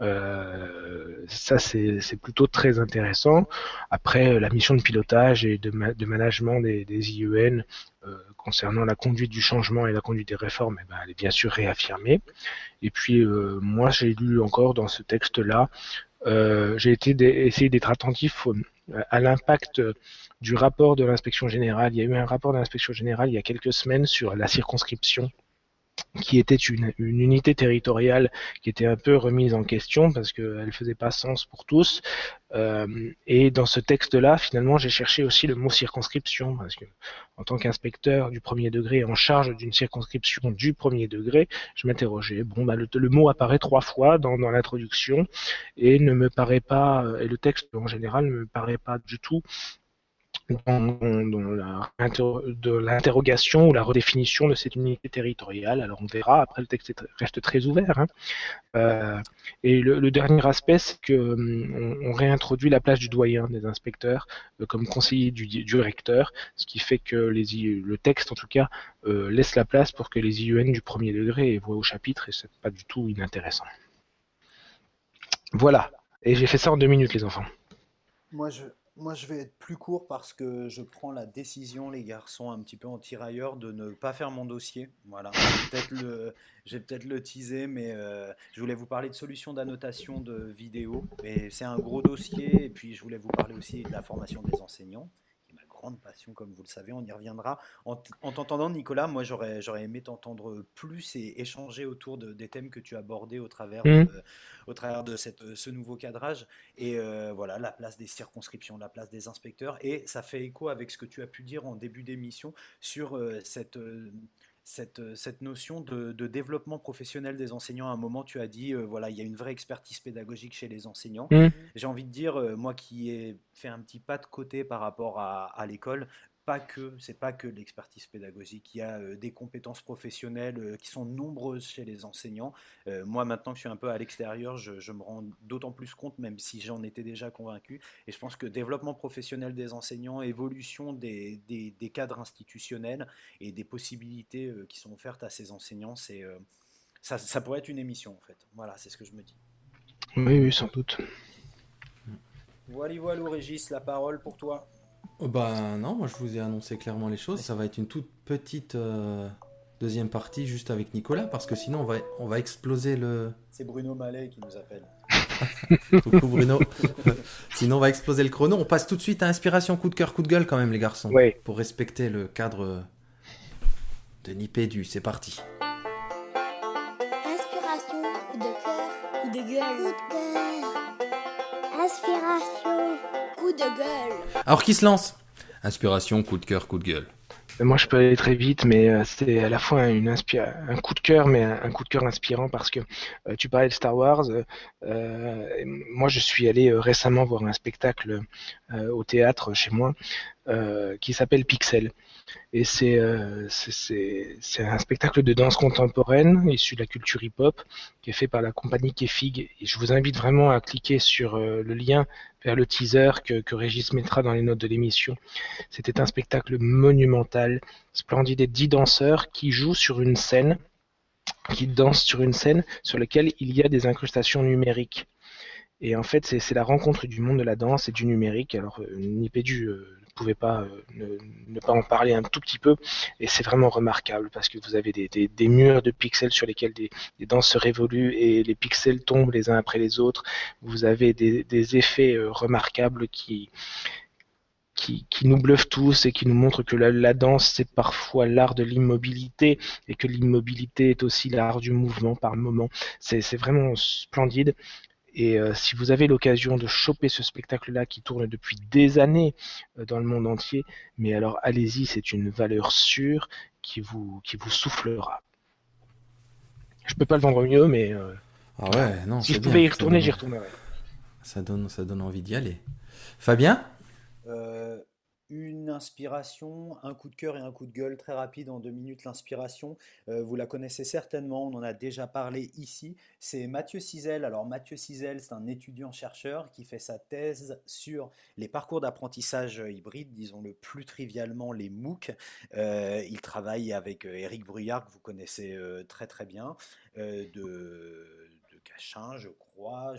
euh, ça c'est plutôt très intéressant. Après, euh, la mission de pilotage et de, management des, IEN euh, concernant la conduite du changement et la conduite des réformes, eh ben, elle est bien sûr réaffirmée. Et puis, moi, j'ai lu encore dans ce texte-là, j'ai essayé d'être attentif à l'impact du rapport de l'inspection générale. Il y a eu un rapport de l'inspection générale il y a quelques semaines sur la circonscription qui était une, unité territoriale qui était un peu remise en question parce qu'elle ne faisait pas sens pour tous. Euh, et dans ce texte-là, finalement, j'ai cherché aussi le mot circonscription parce que, en tant qu'inspecteur du premier degré en charge d'une circonscription du premier degré, je m'interrogeais. Bon, bah, le, mot apparaît trois fois dans, dans l'introduction et ne me paraît pas, et le texte en général ne me paraît pas du tout dans, de l'interrogation ou la redéfinition de cette unité territoriale. Alors on verra, après le texte reste très ouvert. Hein. Euh, et le, dernier aspect, c'est qu'on on réintroduit la place du doyen des inspecteurs euh, comme conseiller du, du, recteur, ce qui fait que les, le texte, en tout cas, euh, laisse la place pour que les IUN du premier degré voient au chapitre, et c'est pas du tout inintéressant. Voilà. Et j'ai fait ça en deux minutes, les enfants. Moi, je, moi, je vais être plus court parce que je prends la décision, les garçons, un petit peu en tirailleur, de ne pas faire mon dossier. Voilà. J'ai peut-être le, teaser, mais euh, je voulais vous parler de solutions d'annotation de vidéos. Et c'est un gros dossier. Et puis, je voulais vous parler aussi de la formation des enseignants grande passion, comme vous le savez, on y reviendra. En, t'entendant, Nicolas, moi j'aurais, j'aurais aimé t'entendre plus et échanger autour de, des thèmes que tu abordais au travers mmh. de, au travers de cette, ce nouveau cadrage. Et euh, voilà, la place des circonscriptions, la place des inspecteurs. Et ça fait écho avec ce que tu as pu dire en début d'émission sur euh, cette. Euh, cette, cette, notion de, développement professionnel des enseignants. À un moment, tu as dit, voilà, il y a une vraie expertise pédagogique chez les enseignants. Mmh. J'ai envie de dire, moi qui ai fait un petit pas de côté par rapport à, à l'école, pas que, c'est pas que l'expertise pédagogique. Il y a euh, des compétences professionnelles euh, qui sont nombreuses chez les enseignants. Euh, moi, maintenant que je suis un peu à l'extérieur, je, me rends d'autant plus compte, même si j'en étais déjà convaincu. Et je pense que développement professionnel des enseignants, évolution des, des, cadres institutionnels et des possibilités qui sont offertes à ces enseignants, c'est ça, ça pourrait être une émission en fait. Voilà, c'est ce que je me dis. Oui, oui, sans doute. Voilà, voilà, Régis, la parole pour toi. Oh, bah non, moi je vous ai annoncé clairement les choses. Ça va être une toute petite euh, deuxième partie juste avec Nicolas parce que sinon on va, on va exploser le. C'est Bruno Mallet qui nous appelle. [LAUGHS] Coucou Bruno. [LAUGHS] sinon on va exploser le chrono. On passe tout de suite à inspiration, coup de cœur, coup de gueule quand même les garçons. Pour respecter le cadre de Nipédu. C'est parti. Inspiration, coup de cœur, coup de gueule. Coup de cœur. Inspiration de gueule. Alors qui se lance? Inspiration, coup de cœur, coup de gueule. Euh, moi, je peux aller très vite, mais euh, c'est à la fois une un coup de cœur, mais un, coup de cœur inspirant parce que euh, tu parlais de Star Wars. moi, je suis allé récemment voir un spectacle au théâtre chez moi qui s'appelle Pixel. Et euh, c'est un spectacle de danse contemporaine issu de la culture hip-hop qui est fait par la compagnie Kefig. Et je vous invite vraiment à cliquer sur euh, le lien vers le teaser que, Régis mettra dans les notes de l'émission. C'était un spectacle monumental, splendide et dix danseurs qui jouent sur une scène qui dansent sur une scène sur laquelle il y a des incrustations numériques. Et en fait, c'est la rencontre du monde de la danse et du numérique. Alors, euh, Nipédu euh, ne pouvait pas euh, ne, pas en parler un tout petit peu, et c'est vraiment remarquable parce que vous avez des, des, murs de pixels sur lesquels des, des, danses se révoluent et les pixels tombent les uns après les autres. Vous avez des, des effets remarquables qui, qui, qui, nous bluffent tous et qui nous montrent que la, la danse, c'est parfois l'art de l'immobilité et que l'immobilité est aussi l'art du mouvement par moment. C'est vraiment splendide. Et euh, si vous avez l'occasion de choper ce spectacle-là qui tourne depuis des années euh, dans le monde entier, mais alors allez-y, c'est une valeur sûre qui vous, qui vous soufflera. Je peux pas le vendre mieux, mais euh, ah ouais, non, si je pouvais y retourner, j'y retournerais. Ça donne, ça donne envie d'y aller. Fabien? Une inspiration, un coup de cœur et un coup de gueule très rapide en deux minutes. L'inspiration, euh, vous la connaissez certainement, on en a déjà parlé ici. C'est Mathieu Cizel. Alors Mathieu Cizel, c'est un étudiant-chercheur qui fait sa thèse sur les parcours d'apprentissage hybride, disons-le plus trivialement les MOOC. Euh, il travaille avec Eric euh, Bruyard, que vous connaissez très très bien, de, de Cachin, je crois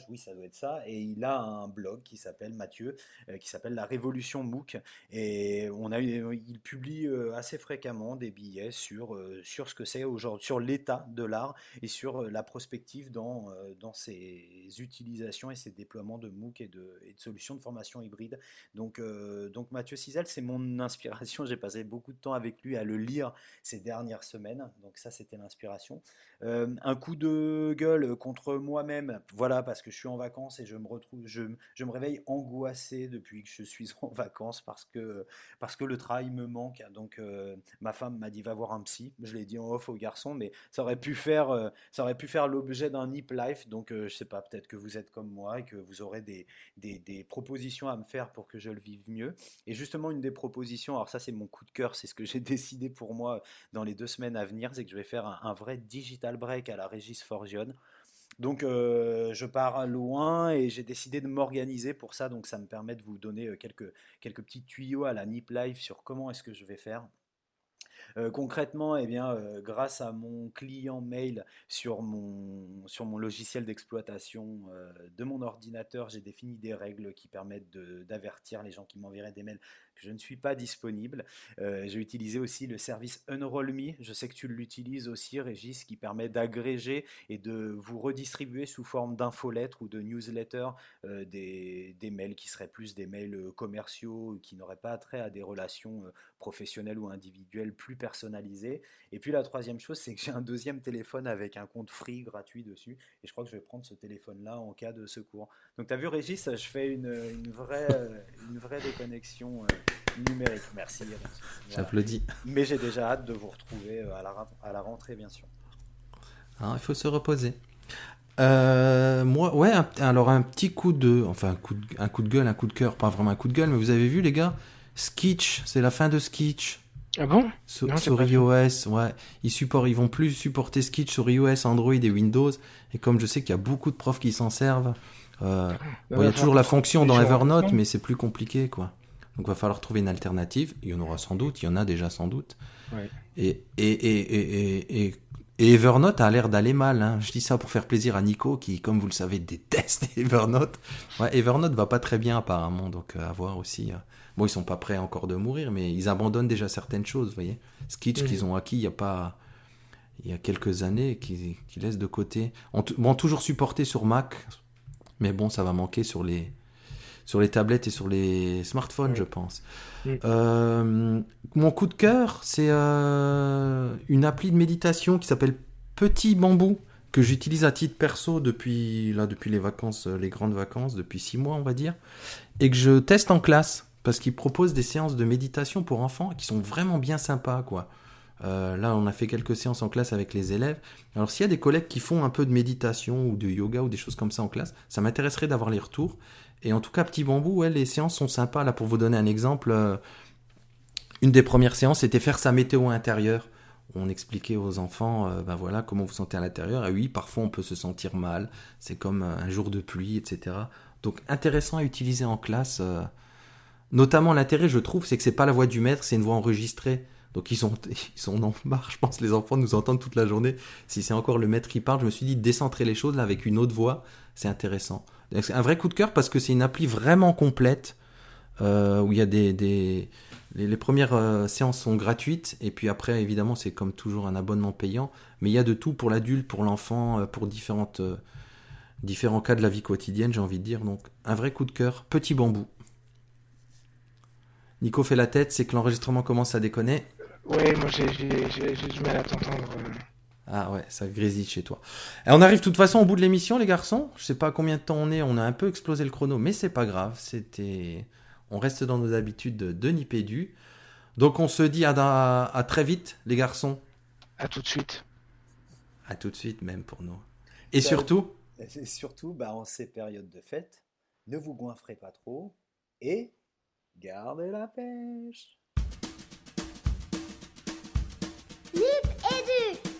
oui, ça doit être ça. Et il a un blog qui s'appelle Mathieu, euh, qui s'appelle La Révolution MOOC. Et on a, il publie euh, assez fréquemment des billets sur, euh, sur ce que c'est aujourd'hui, sur l'état de l'art et sur la prospective dans, dans ses utilisations et ses déploiements de MOOC et de, et de solutions de formation hybride. Donc, donc Mathieu Cizel, c'est mon [LAUGHS] inspiration. J'ai passé beaucoup de temps avec lui à le lire ces dernières semaines. Donc ça, c'était l'inspiration. un coup de gueule contre moi-même. Voilà parce que je suis en vacances et je me retrouve, je, me réveille angoissé depuis que je suis [LAUGHS] en vacances parce que, parce que le travail me manque. Donc, euh, ma femme m'a dit va voir un psy. Je l'ai dit en off au garçon, mais ça aurait pu faire, euh, ça aurait pu faire l'objet d'un hip life. Donc, euh, je sais pas, peut-être que vous êtes comme moi et que vous aurez des, des, propositions à me faire pour que je le vive mieux. Et justement, une des propositions, alors ça, c'est mon coup de cœur, c'est ce que [LAUGHS] j'ai décidé pour moi dans les deux semaines à venir, c'est que je vais faire un, un vrai digital break à la Régis Forgione. Donc euh, je pars loin et j'ai décidé de m'organiser pour ça. Donc ça me permet de vous donner euh, quelques, petits tuyaux à la Nip Life sur comment est-ce que je vais faire. Euh, concrètement, eh bien, grâce à mon client mail sur mon logiciel d'exploitation de mon ordinateur, j'ai défini des règles qui permettent d'avertir les gens qui m'enverraient des mails je ne suis pas disponible. Euh, j'ai utilisé aussi le service Unroll.me. Je sais que tu l'utilises aussi, Régis, qui permet d'agréger et de vous redistribuer sous forme d'infolettres ou de newsletters euh, des, mails qui seraient plus des mails euh, commerciaux, qui n'auraient pas trait à des relations professionnelles ou individuelles plus personnalisées. Et puis la troisième chose, c'est que j'ai un deuxième téléphone avec un compte free gratuit dessus. Et je crois que je vais prendre ce téléphone-là en cas de secours. Donc tu as vu, Régis, je fais une, vraie, une vraie déconnexion numérique. Merci. J'applaudis. Mais j'ai déjà hâte de vous retrouver euh, à la, à la rentrée, bien sûr. Ah, il faut se reposer. Euh, moi, ouais, alors un petit coup de, enfin un coup de, un coup de gueule, un coup de cœur, pas vraiment un coup de gueule, mais vous avez vu les gars, Sketch, c'est la fin de Sketch. Ah bon? Sur, iOS, ouais, ils supportent, ils vont plus supporter Sketch sur iOS, Android et Windows. Et comme je sais qu'il y a beaucoup de profs qui s'en servent, euh, il y a toujours la fonction dans Evernote, mais c'est plus compliqué, quoi. Donc il va falloir trouver une alternative. Il y en aura sans doute, il y en a déjà sans doute. Et, et, et, et, Evernote a l'air d'aller mal. Hein. Je dis ça pour faire plaisir à Nico qui, comme vous le savez, déteste [LAUGHS] Evernote. Ouais, Evernote va pas très bien apparemment, donc euh, à voir aussi. Euh. Bon, ils sont pas prêts encore de mourir, mais ils abandonnent déjà certaines choses, vous voyez. Sketch qu'ils ont acquis il y a pas il y a quelques années, qui, qui laissent de côté. On, bon, toujours supporté sur Mac, mais bon, ça va manquer sur les sur les tablettes et sur les smartphones, je pense. Euh, mon coup de cœur, c'est euh, une appli de méditation qui s'appelle Petit Bambou que j'utilise à titre perso depuis là depuis les vacances, euh, les grandes vacances, depuis six mois on va dire, et que je teste en classe parce qu'il propose des séances de méditation pour enfants qui sont vraiment bien sympas quoi. là, on a fait quelques séances en classe avec les élèves. Alors, s'il y a des collègues qui font un peu de méditation ou de yoga ou des choses comme ça en classe, ça m'intéresserait d'avoir les retours. Et en tout cas, Petit Bambou, les séances sont sympas. Là, pour vous donner un exemple, euh, une des premières séances, c'était faire sa météo intérieure. On expliquait aux enfants, ben voilà, comment vous sentez à l'intérieur. Et oui, parfois on peut se sentir mal. C'est comme euh, un jour de pluie, etc. Donc intéressant à utiliser en classe. Notamment l'intérêt, je trouve, c'est que c'est pas la voix du maître, c'est une voix enregistrée. Donc ils, ont, [LAUGHS] ils en marre, je pense, les enfants nous entendent toute la journée. Si c'est encore le maître qui parle, je me suis dit décentrer les choses là avec une autre voix, c'est intéressant. Un vrai coup de cœur parce que c'est une appli vraiment complète euh, où il y a des, les, premières euh, séances sont gratuites et puis après évidemment c'est comme toujours un abonnement payant, mais il y a de tout pour l'adulte, pour l'enfant, euh, pour différents cas de la vie quotidienne, j'ai envie de dire. Donc un vrai coup de cœur, petit bambou. Nico fait la tête, c'est que l'enregistrement commence à déconner. Ouais, moi j'ai à t'entendre. Ah ouais, ça grésille chez toi. Et on arrive de toute façon au bout de l'émission, les garçons. Je sais pas combien de temps on est, on a un peu explosé le chrono, mais c'est pas grave. C'était, on reste dans nos habitudes de Denis Pédu. Donc on se dit à, à, très vite, les garçons. À tout de suite. À tout de suite, même pour nous. Et bah, surtout. Et surtout, bah, en ces périodes de fête, ne vous goinfrez pas trop et gardez la pêche. Nip et du